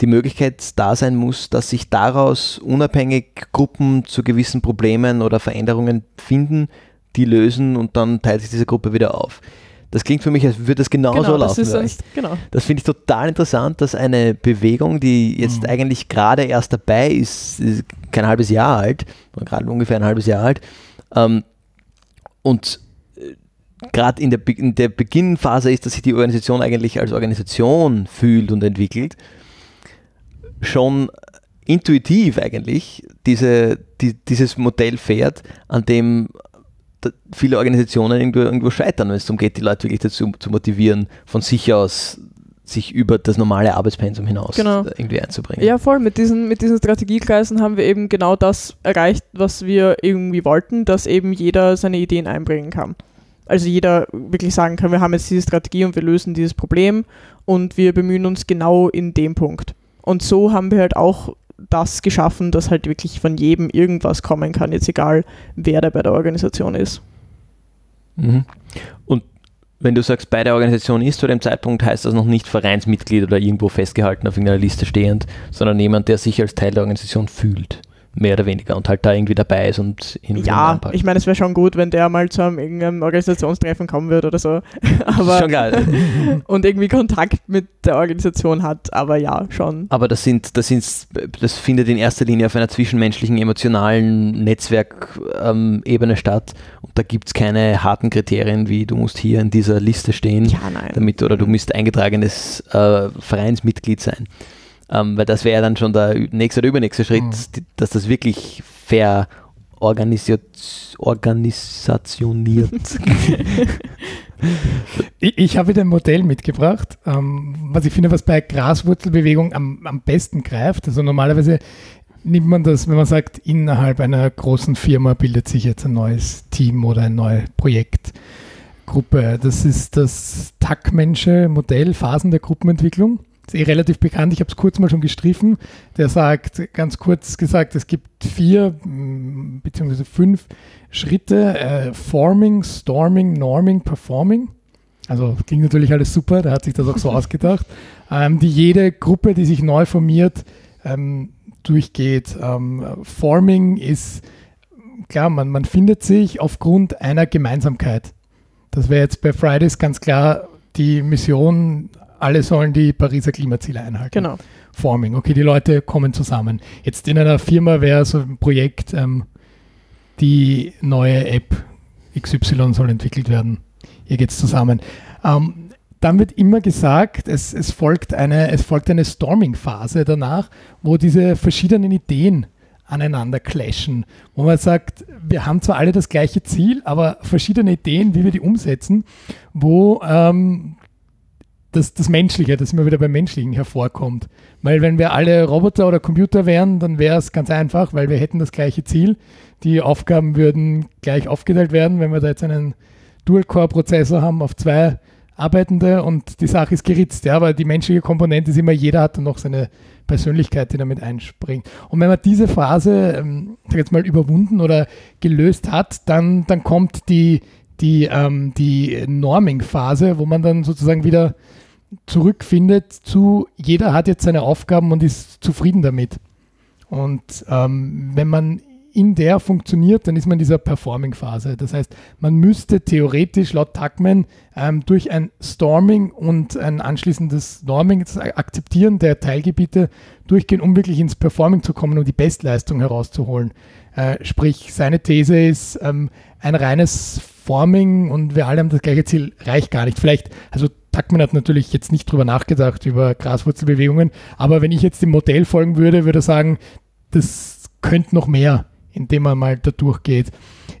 die Möglichkeit da sein muss, dass sich daraus unabhängig Gruppen zu gewissen Problemen oder Veränderungen finden, die lösen und dann teilt sich diese Gruppe wieder auf. Das klingt für mich, als würde das genauso genau, laufen. Das, sonst, genau. das finde ich total interessant, dass eine Bewegung, die jetzt mhm. eigentlich gerade erst dabei ist, ist, kein halbes Jahr alt, gerade ungefähr ein halbes Jahr alt, ähm, und gerade in der, in der Beginnphase ist, dass sich die Organisation eigentlich als Organisation fühlt und entwickelt, schon intuitiv eigentlich diese, die, dieses Modell fährt, an dem viele Organisationen irgendwo, irgendwo scheitern, wenn es darum geht, die Leute wirklich dazu zu motivieren, von sich aus sich über das normale Arbeitspensum hinaus genau. irgendwie einzubringen. Ja, voll. Mit diesen, mit diesen Strategiekreisen haben wir eben genau das erreicht, was wir irgendwie wollten, dass eben jeder seine Ideen einbringen kann. Also jeder wirklich sagen kann, wir haben jetzt diese Strategie und wir lösen dieses Problem und wir bemühen uns genau in dem Punkt. Und so haben wir halt auch das geschaffen, dass halt wirklich von jedem irgendwas kommen kann, jetzt egal wer da bei der Organisation ist. Mhm. Und wenn du sagst, bei der Organisation ist zu dem Zeitpunkt, heißt das noch nicht Vereinsmitglied oder irgendwo festgehalten auf irgendeiner Liste stehend, sondern jemand, der sich als Teil der Organisation fühlt mehr oder weniger und halt da irgendwie dabei ist und Ja, ich meine, es wäre schon gut, wenn der mal zu einem, irgendeinem Organisationstreffen kommen würde oder so. aber schon geil. und irgendwie Kontakt mit der Organisation hat, aber ja, schon. Aber das sind, das sind, das findet in erster Linie auf einer zwischenmenschlichen, emotionalen Netzwerkebene ähm, statt und da gibt es keine harten Kriterien wie du musst hier in dieser Liste stehen, ja, damit oder du musst eingetragenes äh, Vereinsmitglied sein. Ähm, weil das wäre dann schon der nächste oder übernächste Schritt, mhm. dass das wirklich fair organisiert, organisationiert. ich, ich habe wieder ein Modell mitgebracht, ähm, was ich finde, was bei Graswurzelbewegung am, am besten greift. Also normalerweise nimmt man das, wenn man sagt, innerhalb einer großen Firma bildet sich jetzt ein neues Team oder eine neue Projektgruppe. Das ist das Tackmensche Modell, Phasen der Gruppenentwicklung ist eh relativ bekannt, ich habe es kurz mal schon gestriffen. Der sagt, ganz kurz gesagt, es gibt vier mm, beziehungsweise fünf Schritte: äh, Forming, Storming, Norming, Performing. Also klingt natürlich alles super, da hat sich das auch so ausgedacht, ähm, die jede Gruppe, die sich neu formiert, ähm, durchgeht. Ähm, Forming ist, klar, man, man findet sich aufgrund einer Gemeinsamkeit. Das wäre jetzt bei Fridays ganz klar die Mission alle sollen die Pariser Klimaziele einhalten. Genau. Forming, okay, die Leute kommen zusammen. Jetzt in einer Firma wäre so ein Projekt, ähm, die neue App XY soll entwickelt werden. Hier geht es zusammen. Ähm, dann wird immer gesagt, es, es, folgt eine, es folgt eine Storming-Phase danach, wo diese verschiedenen Ideen aneinander clashen, wo man sagt, wir haben zwar alle das gleiche Ziel, aber verschiedene Ideen, wie wir die umsetzen, wo ähm, das, das Menschliche, das immer wieder beim Menschlichen hervorkommt. Weil wenn wir alle Roboter oder Computer wären, dann wäre es ganz einfach, weil wir hätten das gleiche Ziel. Die Aufgaben würden gleich aufgeteilt werden, wenn wir da jetzt einen Dual-Core-Prozessor haben auf zwei Arbeitende und die Sache ist geritzt. Ja, aber die menschliche Komponente ist immer, jeder hat dann noch seine Persönlichkeit, die damit einspringt. Und wenn man diese Phase ähm, jetzt mal überwunden oder gelöst hat, dann, dann kommt die, die, ähm, die Norming-Phase, wo man dann sozusagen wieder zurückfindet zu, jeder hat jetzt seine Aufgaben und ist zufrieden damit. Und ähm, wenn man in der funktioniert, dann ist man in dieser Performing-Phase. Das heißt, man müsste theoretisch laut Tuckman ähm, durch ein Storming und ein anschließendes Norming akzeptieren der Teilgebiete durchgehen, um wirklich ins Performing zu kommen und um die Bestleistung herauszuholen. Äh, sprich, seine These ist, ähm, ein reines Forming und wir alle haben das gleiche Ziel, reicht gar nicht. Vielleicht, also Tuckman hat natürlich jetzt nicht drüber nachgedacht, über Graswurzelbewegungen, aber wenn ich jetzt dem Modell folgen würde, würde er sagen, das könnte noch mehr, indem man mal da durchgeht.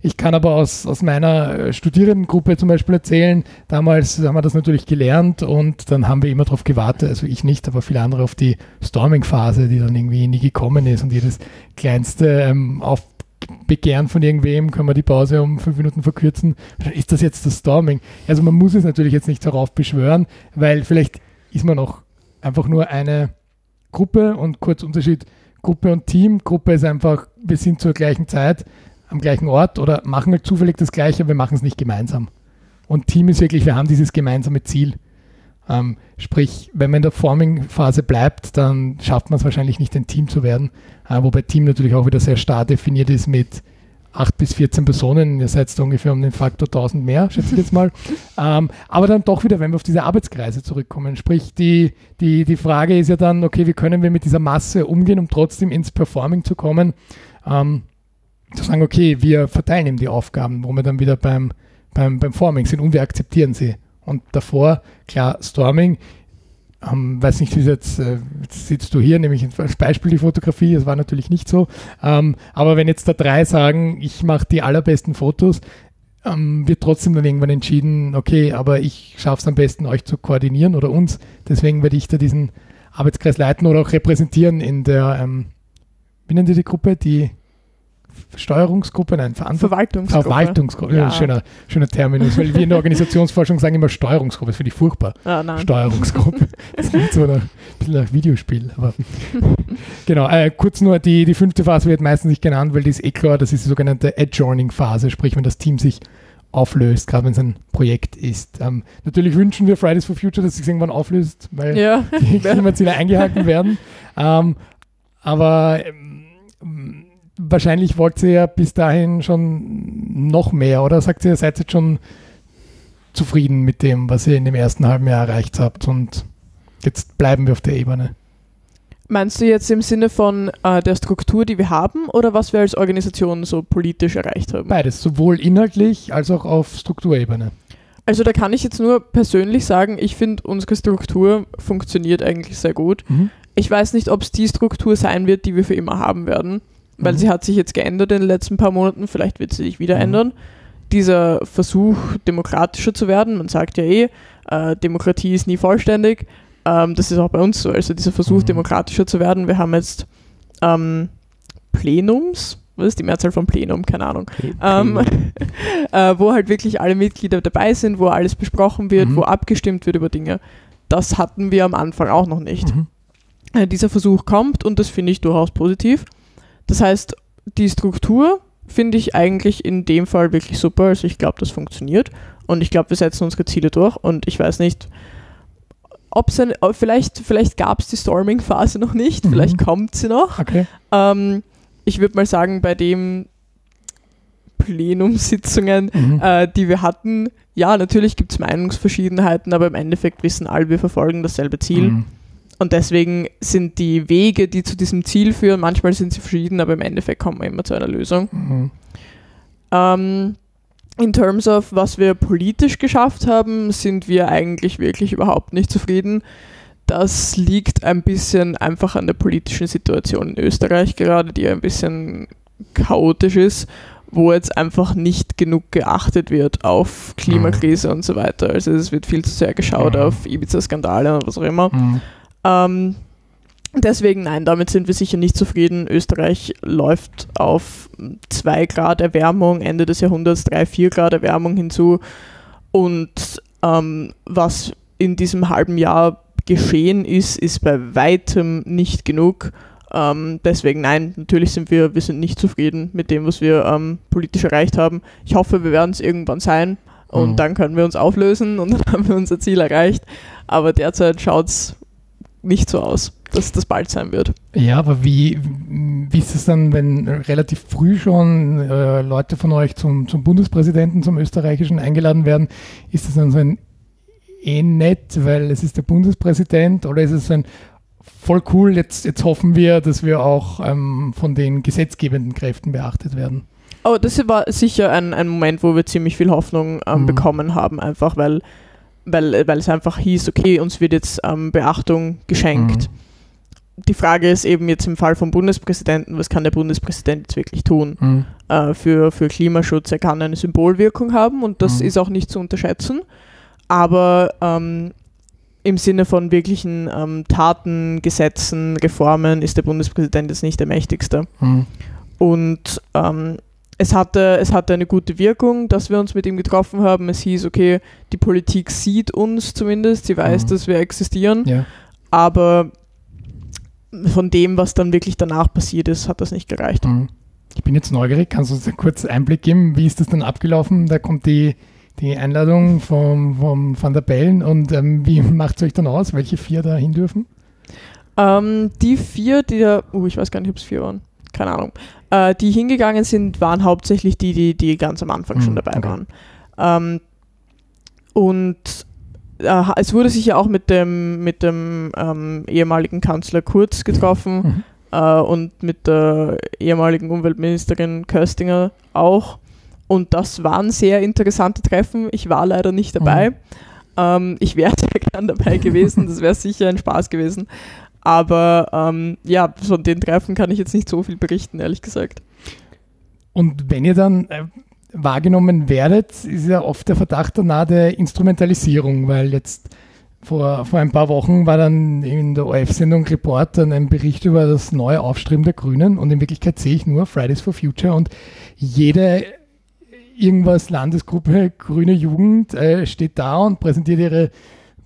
Ich kann aber aus, aus meiner äh, Studierendengruppe zum Beispiel erzählen, damals haben wir das natürlich gelernt und dann haben wir immer darauf gewartet, also ich nicht, aber viele andere auf die Storming-Phase, die dann irgendwie nie gekommen ist und jedes kleinste ähm, auf Begehren von irgendwem, können wir die Pause um fünf Minuten verkürzen. Ist das jetzt das Storming? Also man muss es natürlich jetzt nicht darauf beschwören, weil vielleicht ist man auch einfach nur eine Gruppe und kurz Unterschied Gruppe und Team. Gruppe ist einfach, wir sind zur gleichen Zeit am gleichen Ort oder machen halt zufällig das Gleiche, wir machen es nicht gemeinsam. Und Team ist wirklich, wir haben dieses gemeinsame Ziel. Ähm, sprich, wenn man in der Forming-Phase bleibt, dann schafft man es wahrscheinlich nicht, ein Team zu werden. Äh, wobei Team natürlich auch wieder sehr starr definiert ist mit 8 bis 14 Personen. Ihr seid ungefähr um den Faktor 1000 mehr, schätze ich jetzt mal. ähm, aber dann doch wieder, wenn wir auf diese Arbeitskreise zurückkommen. Sprich, die, die, die Frage ist ja dann, okay, wie können wir mit dieser Masse umgehen, um trotzdem ins Performing zu kommen? Ähm, zu sagen, okay, wir verteilen ihm die Aufgaben, wo wir dann wieder beim, beim, beim Forming sind und wir akzeptieren sie. Und davor, klar, Storming, ähm, weiß nicht, wie jetzt, äh, jetzt sitzt du hier, nämlich als Beispiel die Fotografie, das war natürlich nicht so. Ähm, aber wenn jetzt da drei sagen, ich mache die allerbesten Fotos, ähm, wird trotzdem dann irgendwann entschieden, okay, aber ich schaffe es am besten, euch zu koordinieren oder uns. Deswegen werde ich da diesen Arbeitskreis leiten oder auch repräsentieren in der, ähm, wie nennen Sie die Gruppe? Die Steuerungsgruppe, nein, Verwaltungsgruppe. Verwaltungsgruppe, ja. schöner, schöner Terminus, weil wir in der Organisationsforschung sagen immer Steuerungsgruppe, das finde ich furchtbar. Ah, Steuerungsgruppe. Das klingt so nach, ein bisschen nach Videospiel. Aber genau, äh, kurz nur, die, die fünfte Phase wird meistens nicht genannt, weil die ist eh klar, das ist die sogenannte Adjoining-Phase, sprich, wenn das Team sich auflöst, gerade wenn es ein Projekt ist. Ähm, natürlich wünschen wir Fridays for Future, dass es sich irgendwann auflöst, weil ja. die Klimaziele eingehalten werden. Ähm, aber ähm, wahrscheinlich wollt ihr ja bis dahin schon noch mehr, oder sagt ihr, seid jetzt schon zufrieden mit dem, was ihr in dem ersten halben Jahr erreicht habt und jetzt bleiben wir auf der Ebene? Meinst du jetzt im Sinne von äh, der Struktur, die wir haben, oder was wir als Organisation so politisch erreicht haben? Beides, sowohl inhaltlich als auch auf Strukturebene. Also da kann ich jetzt nur persönlich sagen, ich finde, unsere Struktur funktioniert eigentlich sehr gut. Mhm. Ich weiß nicht, ob es die Struktur sein wird, die wir für immer haben werden weil mhm. sie hat sich jetzt geändert in den letzten paar Monaten, vielleicht wird sie sich wieder mhm. ändern. Dieser Versuch, demokratischer zu werden, man sagt ja eh, äh, Demokratie ist nie vollständig. Ähm, das ist auch bei uns so. Also dieser Versuch, mhm. demokratischer zu werden. Wir haben jetzt ähm, Plenums, was ist die Mehrzahl von Plenum? Keine Ahnung. Ähm, äh, wo halt wirklich alle Mitglieder dabei sind, wo alles besprochen wird, mhm. wo abgestimmt wird über Dinge. Das hatten wir am Anfang auch noch nicht. Mhm. Äh, dieser Versuch kommt und das finde ich durchaus positiv. Das heißt, die Struktur finde ich eigentlich in dem Fall wirklich super. Also ich glaube, das funktioniert und ich glaube, wir setzen unsere Ziele durch und ich weiß nicht, ob es vielleicht, vielleicht gab es die Storming-Phase noch nicht, mhm. vielleicht kommt sie noch. Okay. Ähm, ich würde mal sagen, bei den Plenumssitzungen, mhm. äh, die wir hatten, ja, natürlich gibt es Meinungsverschiedenheiten, aber im Endeffekt wissen alle, wir verfolgen dasselbe Ziel. Mhm. Und deswegen sind die Wege, die zu diesem Ziel führen, manchmal sind sie verschieden, aber im Endeffekt kommen wir immer zu einer Lösung. Mhm. Ähm, in terms of was wir politisch geschafft haben, sind wir eigentlich wirklich überhaupt nicht zufrieden. Das liegt ein bisschen einfach an der politischen Situation in Österreich gerade, die ein bisschen chaotisch ist, wo jetzt einfach nicht genug geachtet wird auf Klimakrise mhm. und so weiter. Also es wird viel zu sehr geschaut mhm. auf Ibiza-Skandale und was auch immer. Mhm. Ähm, deswegen nein, damit sind wir sicher nicht zufrieden. Österreich läuft auf 2 Grad Erwärmung, Ende des Jahrhunderts 3, 4 Grad Erwärmung hinzu. Und ähm, was in diesem halben Jahr geschehen ist, ist bei weitem nicht genug. Ähm, deswegen nein, natürlich sind wir, wir sind nicht zufrieden mit dem, was wir ähm, politisch erreicht haben. Ich hoffe, wir werden es irgendwann sein und mhm. dann können wir uns auflösen und dann haben wir unser Ziel erreicht. Aber derzeit schaut es nicht so aus, dass das bald sein wird. Ja, aber wie, wie ist es dann, wenn relativ früh schon äh, Leute von euch zum, zum Bundespräsidenten, zum österreichischen eingeladen werden? Ist das dann so ein eh nett, weil es ist der Bundespräsident oder ist es ein voll cool, jetzt, jetzt hoffen wir, dass wir auch ähm, von den gesetzgebenden Kräften beachtet werden? Oh, das war sicher ein, ein Moment, wo wir ziemlich viel Hoffnung ähm, mhm. bekommen haben, einfach weil weil, weil es einfach hieß, okay, uns wird jetzt ähm, Beachtung geschenkt. Mhm. Die Frage ist eben jetzt im Fall vom Bundespräsidenten, was kann der Bundespräsident jetzt wirklich tun mhm. äh, für, für Klimaschutz? Er kann eine Symbolwirkung haben und das mhm. ist auch nicht zu unterschätzen. Aber ähm, im Sinne von wirklichen ähm, Taten, Gesetzen, Reformen ist der Bundespräsident jetzt nicht der mächtigste. Mhm. Und ähm, es hatte, es hatte eine gute Wirkung, dass wir uns mit ihm getroffen haben. Es hieß, okay, die Politik sieht uns zumindest, sie weiß, mhm. dass wir existieren, ja. aber von dem, was dann wirklich danach passiert ist, hat das nicht gereicht. Mhm. Ich bin jetzt neugierig, kannst du uns einen kurzen Einblick geben? Wie ist das dann abgelaufen? Da kommt die, die Einladung vom, vom Van der Bellen und ähm, wie macht es euch dann aus, welche vier da hin dürfen? Ähm, die vier, die da, uh, ich weiß gar nicht, ob es vier waren, keine Ahnung, äh, die hingegangen sind, waren hauptsächlich die, die, die ganz am Anfang mhm, schon dabei okay. waren. Ähm, und äh, es wurde sich ja auch mit dem, mit dem ähm, ehemaligen Kanzler Kurz getroffen mhm. äh, und mit der ehemaligen Umweltministerin Köstinger auch. Und das waren sehr interessante Treffen. Ich war leider nicht dabei. Mhm. Ähm, ich wäre sehr gern dabei gewesen. Das wäre sicher ein Spaß gewesen. Aber ähm, ja, von den Treffen kann ich jetzt nicht so viel berichten, ehrlich gesagt. Und wenn ihr dann äh, wahrgenommen werdet, ist ja oft der Verdacht danach der Instrumentalisierung, weil jetzt vor, vor ein paar Wochen war dann in der ORF-Sendung Report dann ein Bericht über das neue Aufstreben der Grünen und in Wirklichkeit sehe ich nur Fridays for Future und jede irgendwas Landesgruppe Grüne Jugend äh, steht da und präsentiert ihre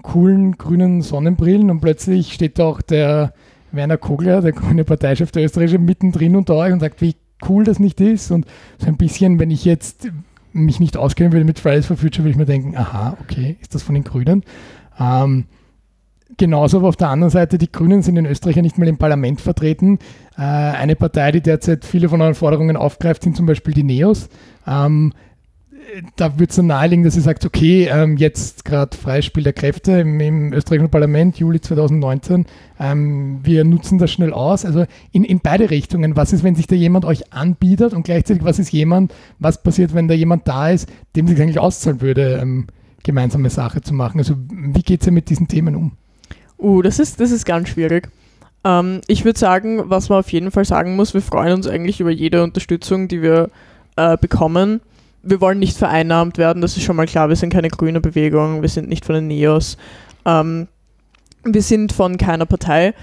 coolen grünen Sonnenbrillen und plötzlich steht auch der Werner Kogler, der grüne Parteichef der Österreicher, mittendrin unter euch und sagt, wie cool das nicht ist. Und so ein bisschen, wenn ich jetzt mich nicht auskennen würde mit Fridays for Future, würde ich mir denken, aha, okay, ist das von den Grünen? Ähm, genauso aber auf der anderen Seite, die Grünen sind in Österreich ja nicht mal im Parlament vertreten. Äh, eine Partei, die derzeit viele von euren Forderungen aufgreift, sind zum Beispiel die Neos. Ähm, da wird es naheliegen, dass ihr sagt, okay, ähm, jetzt gerade Freispiel der Kräfte im, im, österreichischen Parlament, Juli 2019, ähm, wir nutzen das schnell aus. Also in, in beide Richtungen. Was ist, wenn sich da jemand euch anbietet und gleichzeitig, was ist jemand, was passiert, wenn da jemand da ist, dem sich eigentlich auszahlen würde, ähm, gemeinsame Sache zu machen? Also wie geht es ja mit diesen Themen um? Uh, das ist, das ist ganz schwierig. Ähm, ich würde sagen, was man auf jeden Fall sagen muss, wir freuen uns eigentlich über jede Unterstützung, die wir äh, bekommen wir wollen nicht vereinnahmt werden, das ist schon mal klar. Wir sind keine grüne Bewegung, wir sind nicht von den Neos. Ähm, wir sind von keiner Partei.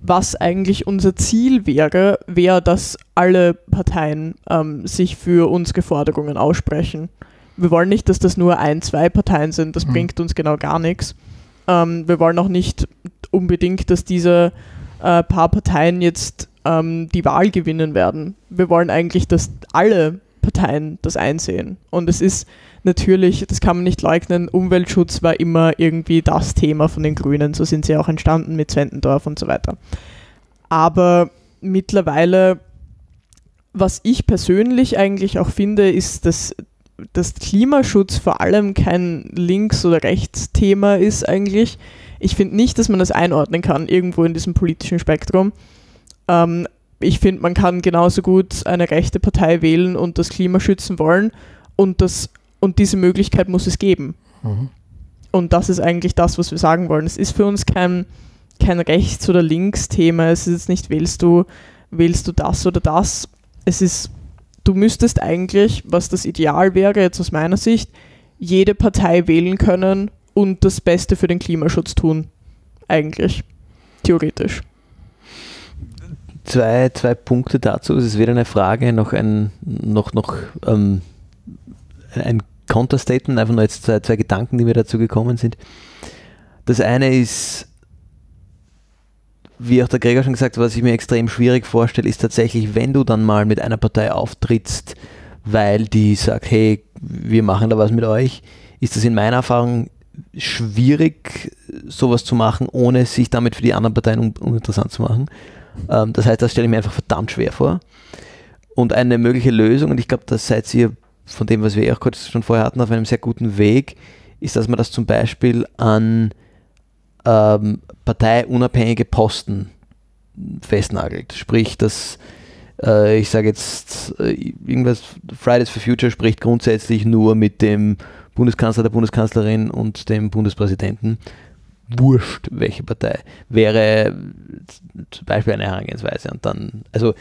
Was eigentlich unser Ziel wäre, wäre, dass alle Parteien ähm, sich für unsere Forderungen aussprechen. Wir wollen nicht, dass das nur ein, zwei Parteien sind, das mhm. bringt uns genau gar nichts. Ähm, wir wollen auch nicht unbedingt, dass diese äh, paar Parteien jetzt ähm, die Wahl gewinnen werden. Wir wollen eigentlich, dass alle Parteien das einsehen. Und es ist natürlich, das kann man nicht leugnen, Umweltschutz war immer irgendwie das Thema von den Grünen. So sind sie auch entstanden mit Zwentendorf und so weiter. Aber mittlerweile, was ich persönlich eigentlich auch finde, ist, dass dass Klimaschutz vor allem kein Links- oder Rechtsthema ist eigentlich. Ich finde nicht, dass man das einordnen kann irgendwo in diesem politischen Spektrum. Ähm, ich finde, man kann genauso gut eine rechte Partei wählen und das Klima schützen wollen und, das, und diese Möglichkeit muss es geben. Mhm. Und das ist eigentlich das, was wir sagen wollen. Es ist für uns kein, kein Rechts- oder Links-Thema. Es ist jetzt nicht, wählst du, wählst du das oder das. Es ist, du müsstest eigentlich, was das Ideal wäre, jetzt aus meiner Sicht, jede Partei wählen können und das Beste für den Klimaschutz tun. Eigentlich. Theoretisch zwei, zwei Punkte dazu. Es wäre eine Frage, noch ein, noch, noch ähm, ein Counterstatement, einfach nur jetzt zwei, zwei Gedanken, die mir dazu gekommen sind. Das eine ist, wie auch der Gregor schon gesagt hat, was ich mir extrem schwierig vorstelle, ist tatsächlich, wenn du dann mal mit einer Partei auftrittst, weil die sagt, hey, wir machen da was mit euch, ist das in meiner Erfahrung schwierig, sowas zu machen, ohne sich damit für die anderen Parteien un uninteressant zu machen. Ähm, das heißt, das stelle ich mir einfach verdammt schwer vor. Und eine mögliche Lösung, und ich glaube, das seid ihr von dem, was wir auch kurz schon vorher hatten, auf einem sehr guten Weg, ist, dass man das zum Beispiel an ähm, parteiunabhängige Posten festnagelt. Sprich, dass äh, ich sage jetzt äh, irgendwas, Fridays for Future spricht grundsätzlich nur mit dem Bundeskanzler, der Bundeskanzlerin und dem Bundespräsidenten wurscht, welche Partei, wäre zum Beispiel eine Herangehensweise. Und dann, also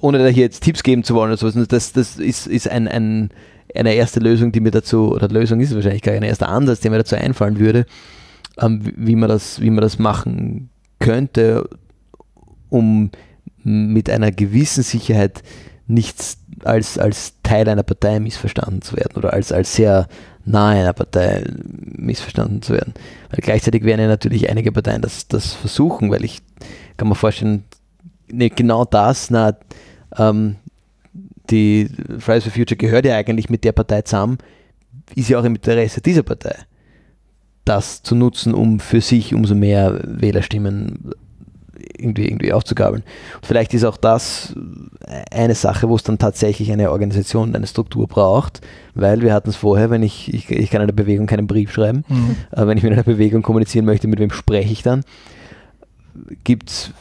ohne da hier jetzt Tipps geben zu wollen oder sowas, das, das ist, ist ein, ein, eine erste Lösung, die mir dazu, oder Lösung ist wahrscheinlich gar ein erster Ansatz, der mir dazu einfallen würde, ähm, wie, man das, wie man das machen könnte, um mit einer gewissen Sicherheit nichts als, als Teil einer Partei missverstanden zu werden oder als, als sehr nahe einer Partei missverstanden zu werden. Weil gleichzeitig werden ja natürlich einige Parteien das, das versuchen, weil ich kann mir vorstellen, ne, genau das, na, ähm, die Fridays for Future gehört ja eigentlich mit der Partei zusammen, ist ja auch im Interesse dieser Partei, das zu nutzen, um für sich umso mehr Wählerstimmen irgendwie, irgendwie aufzugabeln. Und vielleicht ist auch das eine Sache, wo es dann tatsächlich eine Organisation, eine Struktur braucht, weil wir hatten es vorher, wenn ich, ich, ich kann einer Bewegung keinen Brief schreiben, mhm. äh, wenn ich mit einer Bewegung kommunizieren möchte, mit wem spreche ich dann, gibt es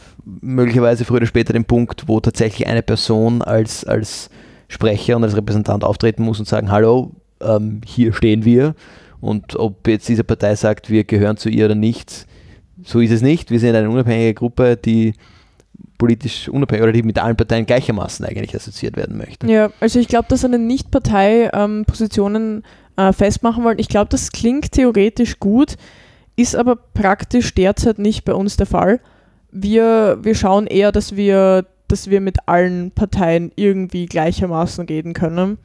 möglicherweise früher oder später den Punkt, wo tatsächlich eine Person als, als Sprecher und als Repräsentant auftreten muss und sagen, hallo, ähm, hier stehen wir. Und ob jetzt diese Partei sagt, wir gehören zu ihr oder nicht, so ist es nicht. Wir sind eine unabhängige Gruppe, die politisch unabhängig oder die mit allen Parteien gleichermaßen eigentlich assoziiert werden möchte. Ja, also ich glaube, dass eine Nicht-Partei-Positionen ähm, äh, festmachen wollen, ich glaube, das klingt theoretisch gut, ist aber praktisch derzeit nicht bei uns der Fall. Wir, wir schauen eher, dass wir, dass wir mit allen Parteien irgendwie gleichermaßen reden können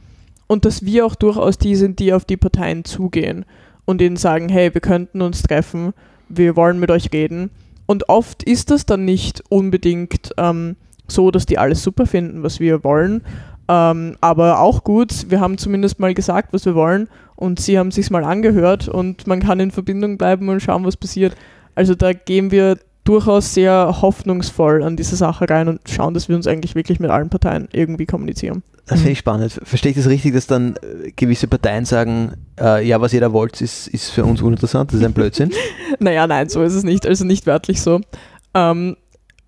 und dass wir auch durchaus die sind, die auf die Parteien zugehen und ihnen sagen, hey, wir könnten uns treffen wir wollen mit euch reden. Und oft ist das dann nicht unbedingt ähm, so, dass die alles super finden, was wir wollen. Ähm, aber auch gut, wir haben zumindest mal gesagt, was wir wollen und sie haben sich mal angehört und man kann in Verbindung bleiben und schauen, was passiert. Also da gehen wir durchaus sehr hoffnungsvoll an diese Sache rein und schauen, dass wir uns eigentlich wirklich mit allen Parteien irgendwie kommunizieren. Das finde ich spannend. Verstehe ich das richtig, dass dann äh, gewisse Parteien sagen, äh, ja, was jeder wollt, ist, ist für uns uninteressant, das ist ein Blödsinn? naja, nein, so ist es nicht. Also nicht wörtlich so. Ähm,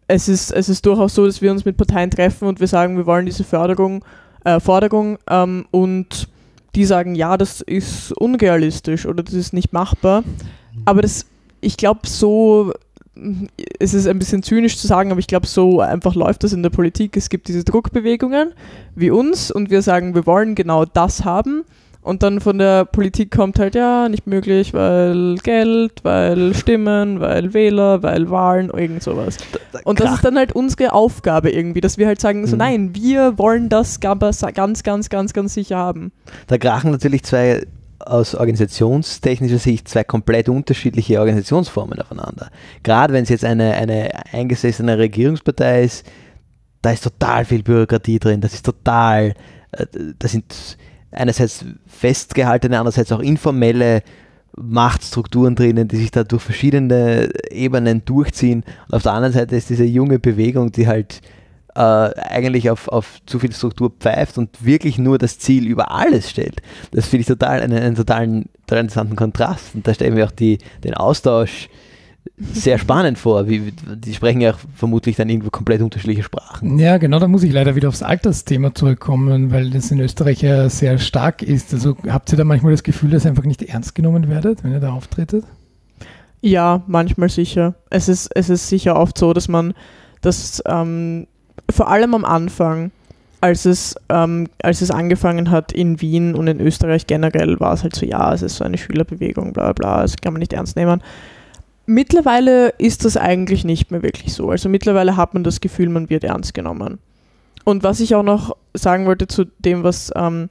es, ist, es ist durchaus so, dass wir uns mit Parteien treffen und wir sagen, wir wollen diese Förderung, äh, Forderung ähm, und die sagen, ja, das ist unrealistisch oder das ist nicht machbar. Aber das, ich glaube, so es ist ein bisschen zynisch zu sagen, aber ich glaube, so einfach läuft das in der Politik. Es gibt diese Druckbewegungen wie uns und wir sagen, wir wollen genau das haben. Und dann von der Politik kommt halt, ja, nicht möglich, weil Geld, weil Stimmen, weil Wähler, weil Wahlen, irgend sowas. Und das ist dann halt unsere Aufgabe irgendwie, dass wir halt sagen, so mhm. nein, wir wollen das ganz, ganz, ganz, ganz, ganz sicher haben. Da krachen natürlich zwei aus organisationstechnischer Sicht zwei komplett unterschiedliche Organisationsformen aufeinander. Gerade wenn es jetzt eine, eine eingesessene Regierungspartei ist, da ist total viel Bürokratie drin, das ist total, äh, da sind einerseits festgehaltene, andererseits auch informelle Machtstrukturen drinnen, die sich da durch verschiedene Ebenen durchziehen. Und auf der anderen Seite ist diese junge Bewegung, die halt äh, eigentlich auf, auf zu viel Struktur pfeift und wirklich nur das Ziel über alles stellt. Das finde ich total einen, einen totalen, total interessanten Kontrast. Und da stellen wir auch die, den Austausch sehr spannend vor. Wie, die sprechen ja vermutlich dann irgendwo komplett unterschiedliche Sprachen. Ja, genau, da muss ich leider wieder aufs Altersthema zurückkommen, weil das in Österreich ja sehr stark ist. Also habt ihr da manchmal das Gefühl, dass ihr einfach nicht ernst genommen werdet, wenn ihr da auftretet? Ja, manchmal sicher. Es ist, es ist sicher oft so, dass man das ähm, vor allem am Anfang, als es, ähm, als es angefangen hat in Wien und in Österreich generell, war es halt so, ja, es ist so eine Schülerbewegung, bla bla, das kann man nicht ernst nehmen. Mittlerweile ist das eigentlich nicht mehr wirklich so. Also mittlerweile hat man das Gefühl, man wird ernst genommen. Und was ich auch noch sagen wollte zu dem, was, ähm,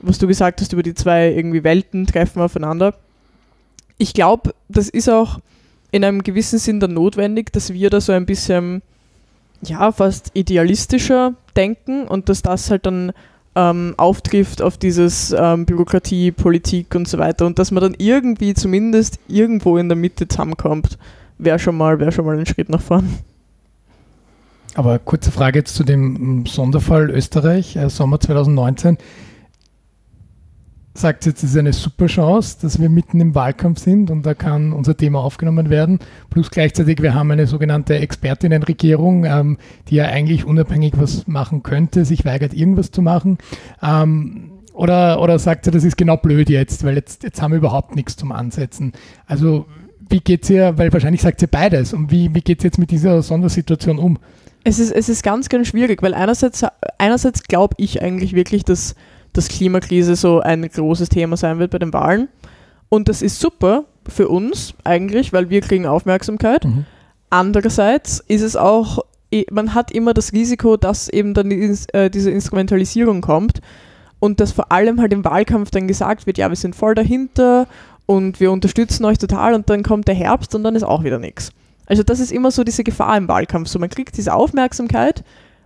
was du gesagt hast über die zwei irgendwie Welten treffen aufeinander. Ich glaube, das ist auch in einem gewissen Sinn dann notwendig, dass wir da so ein bisschen ja, fast idealistischer denken und dass das halt dann ähm, auftrifft auf dieses ähm, Bürokratie, Politik und so weiter und dass man dann irgendwie zumindest irgendwo in der Mitte zusammenkommt, wäre schon, mal, wär schon mal ein Schritt nach vorn. Aber kurze Frage jetzt zu dem Sonderfall Österreich, äh, Sommer 2019 sagt jetzt, es ist eine super Chance, dass wir mitten im Wahlkampf sind und da kann unser Thema aufgenommen werden. Plus gleichzeitig, wir haben eine sogenannte Expertinnenregierung, ähm, die ja eigentlich unabhängig was machen könnte, sich weigert, irgendwas zu machen. Ähm, oder, oder sagt sie, das ist genau blöd jetzt, weil jetzt, jetzt haben wir überhaupt nichts zum Ansetzen. Also wie geht es ihr, weil wahrscheinlich sagt sie beides, und wie, wie geht es jetzt mit dieser Sondersituation um? Es ist, es ist ganz, ganz schwierig, weil einerseits, einerseits glaube ich eigentlich wirklich, dass dass Klimakrise so ein großes Thema sein wird bei den Wahlen. Und das ist super für uns eigentlich, weil wir kriegen Aufmerksamkeit. Mhm. Andererseits ist es auch, man hat immer das Risiko, dass eben dann äh, diese Instrumentalisierung kommt und dass vor allem halt im Wahlkampf dann gesagt wird, ja, wir sind voll dahinter und wir unterstützen euch total und dann kommt der Herbst und dann ist auch wieder nichts. Also das ist immer so diese Gefahr im Wahlkampf. So man kriegt diese Aufmerksamkeit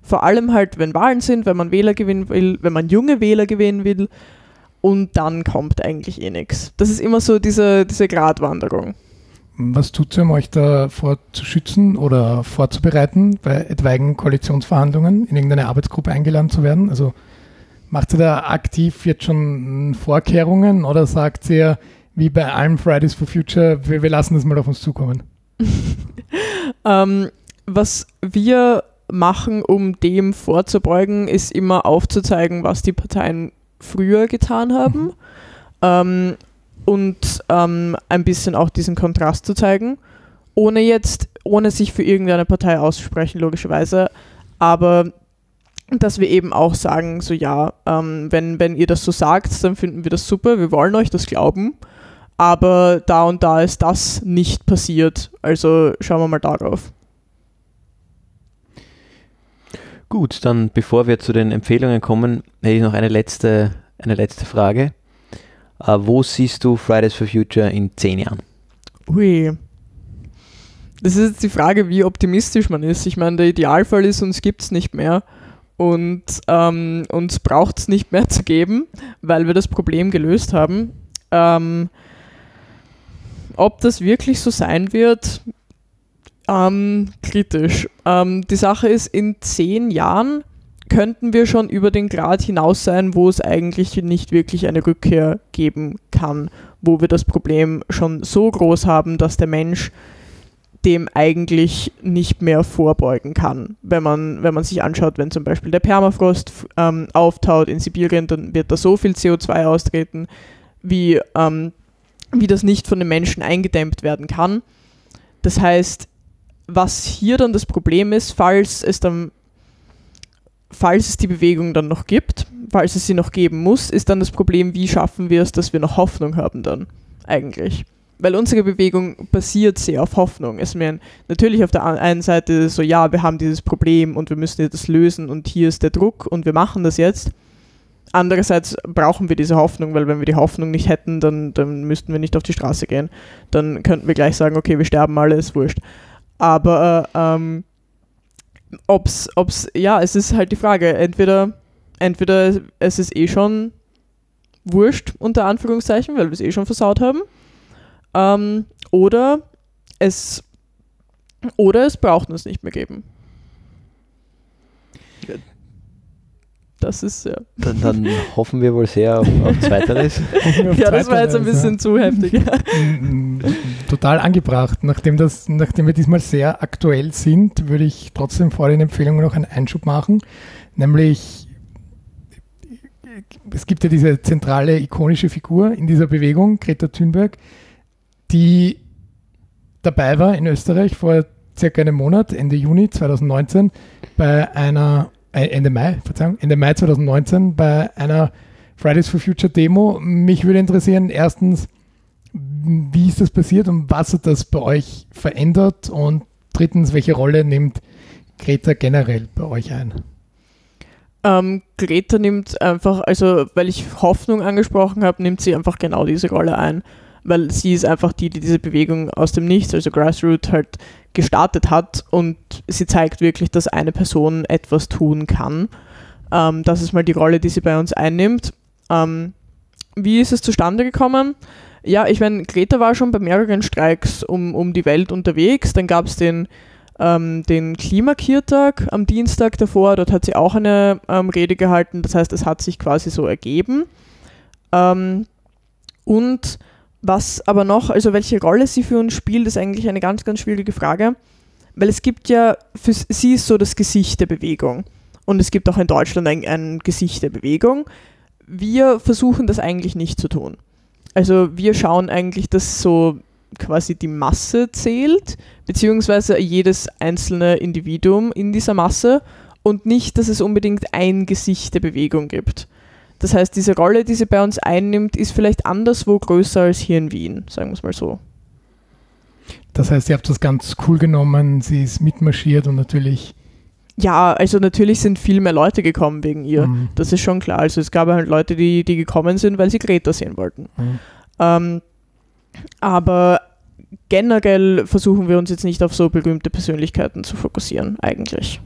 vor allem halt, wenn Wahlen sind, wenn man Wähler gewinnen will, wenn man junge Wähler gewinnen will. und dann kommt eigentlich eh nichts. Das ist immer so diese, diese Gratwanderung. Was tut ihr, um euch davor zu schützen oder vorzubereiten, bei etwaigen Koalitionsverhandlungen in irgendeine Arbeitsgruppe eingeladen zu werden? Also macht ihr da aktiv jetzt schon Vorkehrungen oder sagt ihr, wie bei allen Fridays for Future, wir, wir lassen das mal auf uns zukommen? ähm, was wir machen, um dem vorzubeugen, ist immer aufzuzeigen, was die Parteien früher getan haben. Mhm. Ähm, und ähm, ein bisschen auch diesen Kontrast zu zeigen, ohne jetzt, ohne sich für irgendeine Partei auszusprechen, logischerweise, aber dass wir eben auch sagen, so ja, ähm, wenn, wenn ihr das so sagt, dann finden wir das super, wir wollen euch das glauben, aber da und da ist das nicht passiert, also schauen wir mal darauf. Gut, dann bevor wir zu den Empfehlungen kommen, hätte ich noch eine letzte, eine letzte Frage. Uh, wo siehst du Fridays for Future in zehn Jahren? Ui. Das ist jetzt die Frage, wie optimistisch man ist. Ich meine, der Idealfall ist, uns gibt es nicht mehr und ähm, uns braucht es nicht mehr zu geben, weil wir das Problem gelöst haben. Ähm, ob das wirklich so sein wird, ähm, kritisch. Ähm, die Sache ist, in zehn Jahren könnten wir schon über den Grad hinaus sein, wo es eigentlich nicht wirklich eine Rückkehr geben kann, wo wir das Problem schon so groß haben, dass der Mensch dem eigentlich nicht mehr vorbeugen kann. Wenn man, wenn man sich anschaut, wenn zum Beispiel der Permafrost ähm, auftaut in Sibirien, dann wird da so viel CO2 austreten, wie, ähm, wie das nicht von den Menschen eingedämmt werden kann. Das heißt, was hier dann das Problem ist, falls es dann falls es die Bewegung dann noch gibt, falls es sie noch geben muss, ist dann das Problem, wie schaffen wir es, dass wir noch Hoffnung haben dann eigentlich. Weil unsere Bewegung basiert sehr auf Hoffnung. Es ist natürlich auf der einen Seite so, ja, wir haben dieses Problem und wir müssen das lösen und hier ist der Druck und wir machen das jetzt. Andererseits brauchen wir diese Hoffnung, weil wenn wir die Hoffnung nicht hätten, dann, dann müssten wir nicht auf die Straße gehen. Dann könnten wir gleich sagen, okay, wir sterben alle, ist wurscht. Aber äh, ähm, ob's, ob's, ja, es ist halt die Frage, entweder, entweder es ist eh schon wurscht, unter Anführungszeichen, weil wir es eh schon versaut haben, ähm, oder es, oder es braucht uns nicht mehr geben. Das ist ja. Dann, dann hoffen wir wohl sehr auf, auf Zweiteres. ja, das war jetzt ein bisschen ja. zu heftig. Total angebracht. Nachdem, das, nachdem wir diesmal sehr aktuell sind, würde ich trotzdem vor den Empfehlungen noch einen Einschub machen. Nämlich, es gibt ja diese zentrale ikonische Figur in dieser Bewegung, Greta Thunberg, die dabei war in Österreich vor circa einem Monat, Ende Juni 2019, bei einer Ende Mai, Verzeihung, Ende Mai 2019 bei einer Fridays for Future Demo. Mich würde interessieren, erstens, wie ist das passiert und was hat das bei euch verändert? Und drittens, welche Rolle nimmt Greta generell bei euch ein? Ähm, Greta nimmt einfach, also weil ich Hoffnung angesprochen habe, nimmt sie einfach genau diese Rolle ein. Weil sie ist einfach die, die diese Bewegung aus dem Nichts, also Grassroot, halt gestartet hat und sie zeigt wirklich, dass eine Person etwas tun kann. Ähm, das ist mal die Rolle, die sie bei uns einnimmt. Ähm, wie ist es zustande gekommen? Ja, ich meine, Greta war schon bei mehreren Streiks um, um die Welt unterwegs. Dann gab es den, ähm, den Klimakiertag am Dienstag davor. Dort hat sie auch eine ähm, Rede gehalten. Das heißt, es hat sich quasi so ergeben. Ähm, und was aber noch, also welche Rolle sie für uns spielt, ist eigentlich eine ganz, ganz schwierige Frage, weil es gibt ja, für sie ist so das Gesicht der Bewegung und es gibt auch in Deutschland ein, ein Gesicht der Bewegung. Wir versuchen das eigentlich nicht zu tun. Also wir schauen eigentlich, dass so quasi die Masse zählt, beziehungsweise jedes einzelne Individuum in dieser Masse und nicht, dass es unbedingt ein Gesicht der Bewegung gibt. Das heißt, diese Rolle, die sie bei uns einnimmt, ist vielleicht anderswo größer als hier in Wien, sagen wir es mal so. Das heißt, ihr habt das ganz cool genommen, sie ist mitmarschiert und natürlich. Ja, also natürlich sind viel mehr Leute gekommen wegen ihr. Mhm. Das ist schon klar. Also es gab halt Leute, die, die gekommen sind, weil sie Greta sehen wollten. Mhm. Ähm, aber generell versuchen wir uns jetzt nicht auf so berühmte Persönlichkeiten zu fokussieren, eigentlich.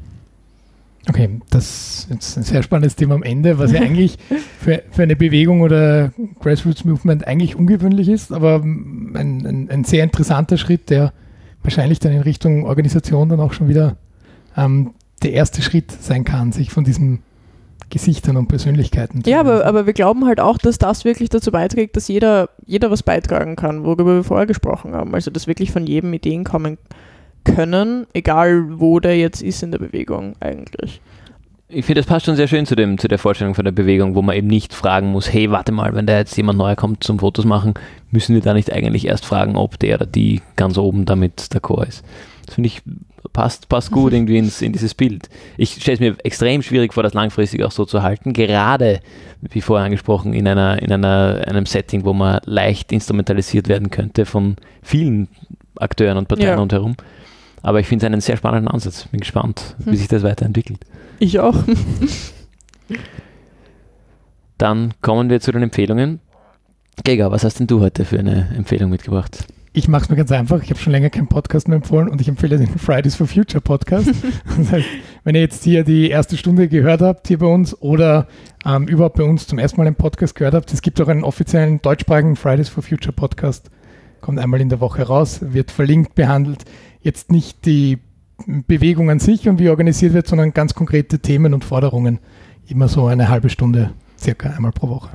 Okay, das ist ein sehr spannendes Thema am Ende, was ja eigentlich für, für eine Bewegung oder Grassroots Movement eigentlich ungewöhnlich ist, aber ein, ein, ein, sehr interessanter Schritt, der wahrscheinlich dann in Richtung Organisation dann auch schon wieder ähm, der erste Schritt sein kann, sich von diesen Gesichtern und Persönlichkeiten. Ja, aber, aber wir glauben halt auch, dass das wirklich dazu beiträgt, dass jeder, jeder was beitragen kann, worüber wir vorher gesprochen haben. Also dass wirklich von jedem Ideen kommen können, egal wo der jetzt ist in der Bewegung eigentlich. Ich finde, das passt schon sehr schön zu, dem, zu der Vorstellung von der Bewegung, wo man eben nicht fragen muss, hey, warte mal, wenn da jetzt jemand neuer kommt zum Fotos machen, müssen wir da nicht eigentlich erst fragen, ob der oder die ganz oben damit der Chor ist. Das finde ich passt, passt gut irgendwie ins, in dieses Bild. Ich stelle es mir extrem schwierig vor, das langfristig auch so zu halten, gerade, wie vorher angesprochen, in, einer, in einer, einem Setting, wo man leicht instrumentalisiert werden könnte von vielen Akteuren und Parteien ja. rundherum. Aber ich finde es einen sehr spannenden Ansatz. Bin gespannt, wie hm. sich das weiterentwickelt. Ich auch. Dann kommen wir zu den Empfehlungen. Gega, was hast denn du heute für eine Empfehlung mitgebracht? Ich mache es mir ganz einfach. Ich habe schon länger keinen Podcast mehr empfohlen und ich empfehle den Fridays for Future Podcast. das heißt, wenn ihr jetzt hier die erste Stunde gehört habt, hier bei uns oder ähm, überhaupt bei uns zum ersten Mal einen Podcast gehört habt, es gibt auch einen offiziellen deutschsprachigen Fridays for Future Podcast. Kommt einmal in der Woche raus, wird verlinkt, behandelt jetzt nicht die Bewegung an sich und wie organisiert wird, sondern ganz konkrete Themen und Forderungen. Immer so eine halbe Stunde, circa einmal pro Woche.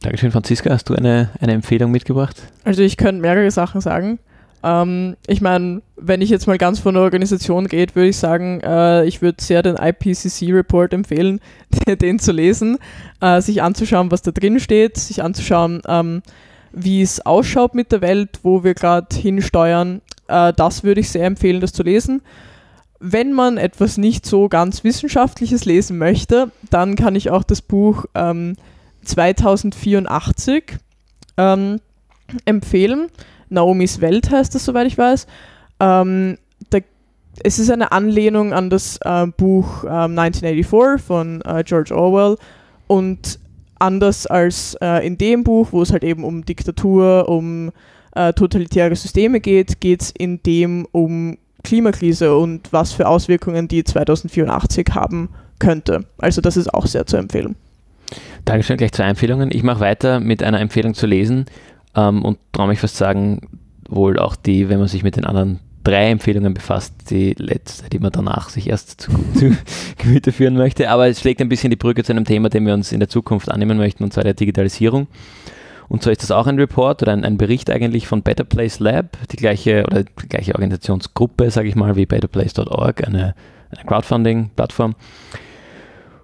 Dankeschön, Franziska. Hast du eine, eine Empfehlung mitgebracht? Also ich könnte mehrere Sachen sagen. Ähm, ich meine, wenn ich jetzt mal ganz von der Organisation geht, würde ich sagen, äh, ich würde sehr den IPCC-Report empfehlen, den zu lesen, äh, sich anzuschauen, was da drin steht, sich anzuschauen, ähm, wie es ausschaut mit der Welt, wo wir gerade hinsteuern. Äh, das würde ich sehr empfehlen, das zu lesen. Wenn man etwas nicht so ganz Wissenschaftliches lesen möchte, dann kann ich auch das Buch ähm, 2084 ähm, empfehlen. Naomis Welt heißt das, soweit ich weiß. Ähm, da, es ist eine Anlehnung an das äh, Buch ähm, 1984 von äh, George Orwell und anders als äh, in dem Buch, wo es halt eben um Diktatur, um äh, totalitäre Systeme geht, geht es in dem um Klimakrise und was für Auswirkungen die 2084 haben könnte. Also das ist auch sehr zu empfehlen. Dankeschön, gleich zwei Empfehlungen. Ich mache weiter mit einer Empfehlung zu lesen ähm, und traue mich fast sagen, wohl auch die, wenn man sich mit den anderen drei Empfehlungen befasst, die letzte, die man danach sich erst zu, zu Gemüte führen möchte. Aber es schlägt ein bisschen die Brücke zu einem Thema, dem wir uns in der Zukunft annehmen möchten, und zwar der Digitalisierung. Und so ist das auch ein Report oder ein, ein Bericht eigentlich von Better Place Lab, die gleiche oder die gleiche Organisationsgruppe, sage ich mal, wie betterplace.org, eine, eine Crowdfunding-Plattform.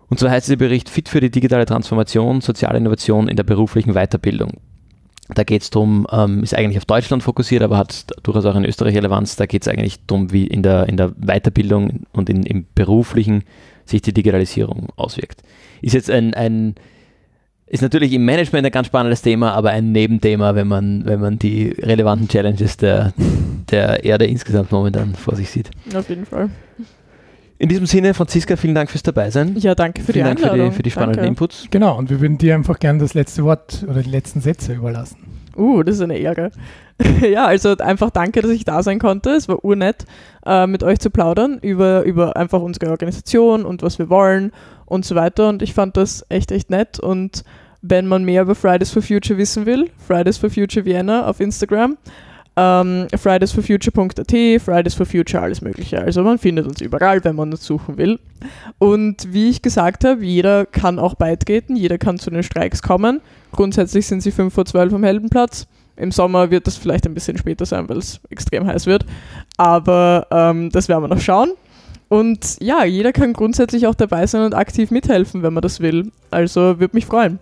Und so heißt dieser Bericht Fit für die digitale Transformation, soziale Innovation in der beruflichen Weiterbildung. Da geht es darum, ähm, ist eigentlich auf Deutschland fokussiert, aber hat durchaus auch in Österreich Relevanz. Da geht es eigentlich darum, wie in der, in der Weiterbildung und in, im beruflichen sich die Digitalisierung auswirkt. Ist jetzt ein, ein ist natürlich im Management ein ganz spannendes Thema, aber ein Nebenthema, wenn man, wenn man die relevanten Challenges der, der Erde insgesamt momentan vor sich sieht. Auf jeden Fall. In diesem Sinne, Franziska, vielen Dank fürs Dabeisein. Ja, danke für vielen die Einladung. Dank für die, für die spannenden danke. Inputs. Genau, und wir würden dir einfach gerne das letzte Wort oder die letzten Sätze überlassen. Uh, das ist eine Ehre. ja, also einfach danke, dass ich da sein konnte. Es war urnett, äh, mit euch zu plaudern über, über einfach unsere Organisation und was wir wollen und so weiter. Und ich fand das echt, echt nett. Und wenn man mehr über Fridays for Future wissen will, Fridays for Future Vienna auf Instagram ähm, fridaysforfuture.at, Fridays for Future, alles Mögliche. Also man findet uns überall, wenn man uns suchen will. Und wie ich gesagt habe, jeder kann auch beitreten, jeder kann zu den Streiks kommen. Grundsätzlich sind sie 5 vor 12 am Heldenplatz. Im Sommer wird das vielleicht ein bisschen später sein, weil es extrem heiß wird. Aber ähm, das werden wir noch schauen. Und ja, jeder kann grundsätzlich auch dabei sein und aktiv mithelfen, wenn man das will. Also würde mich freuen.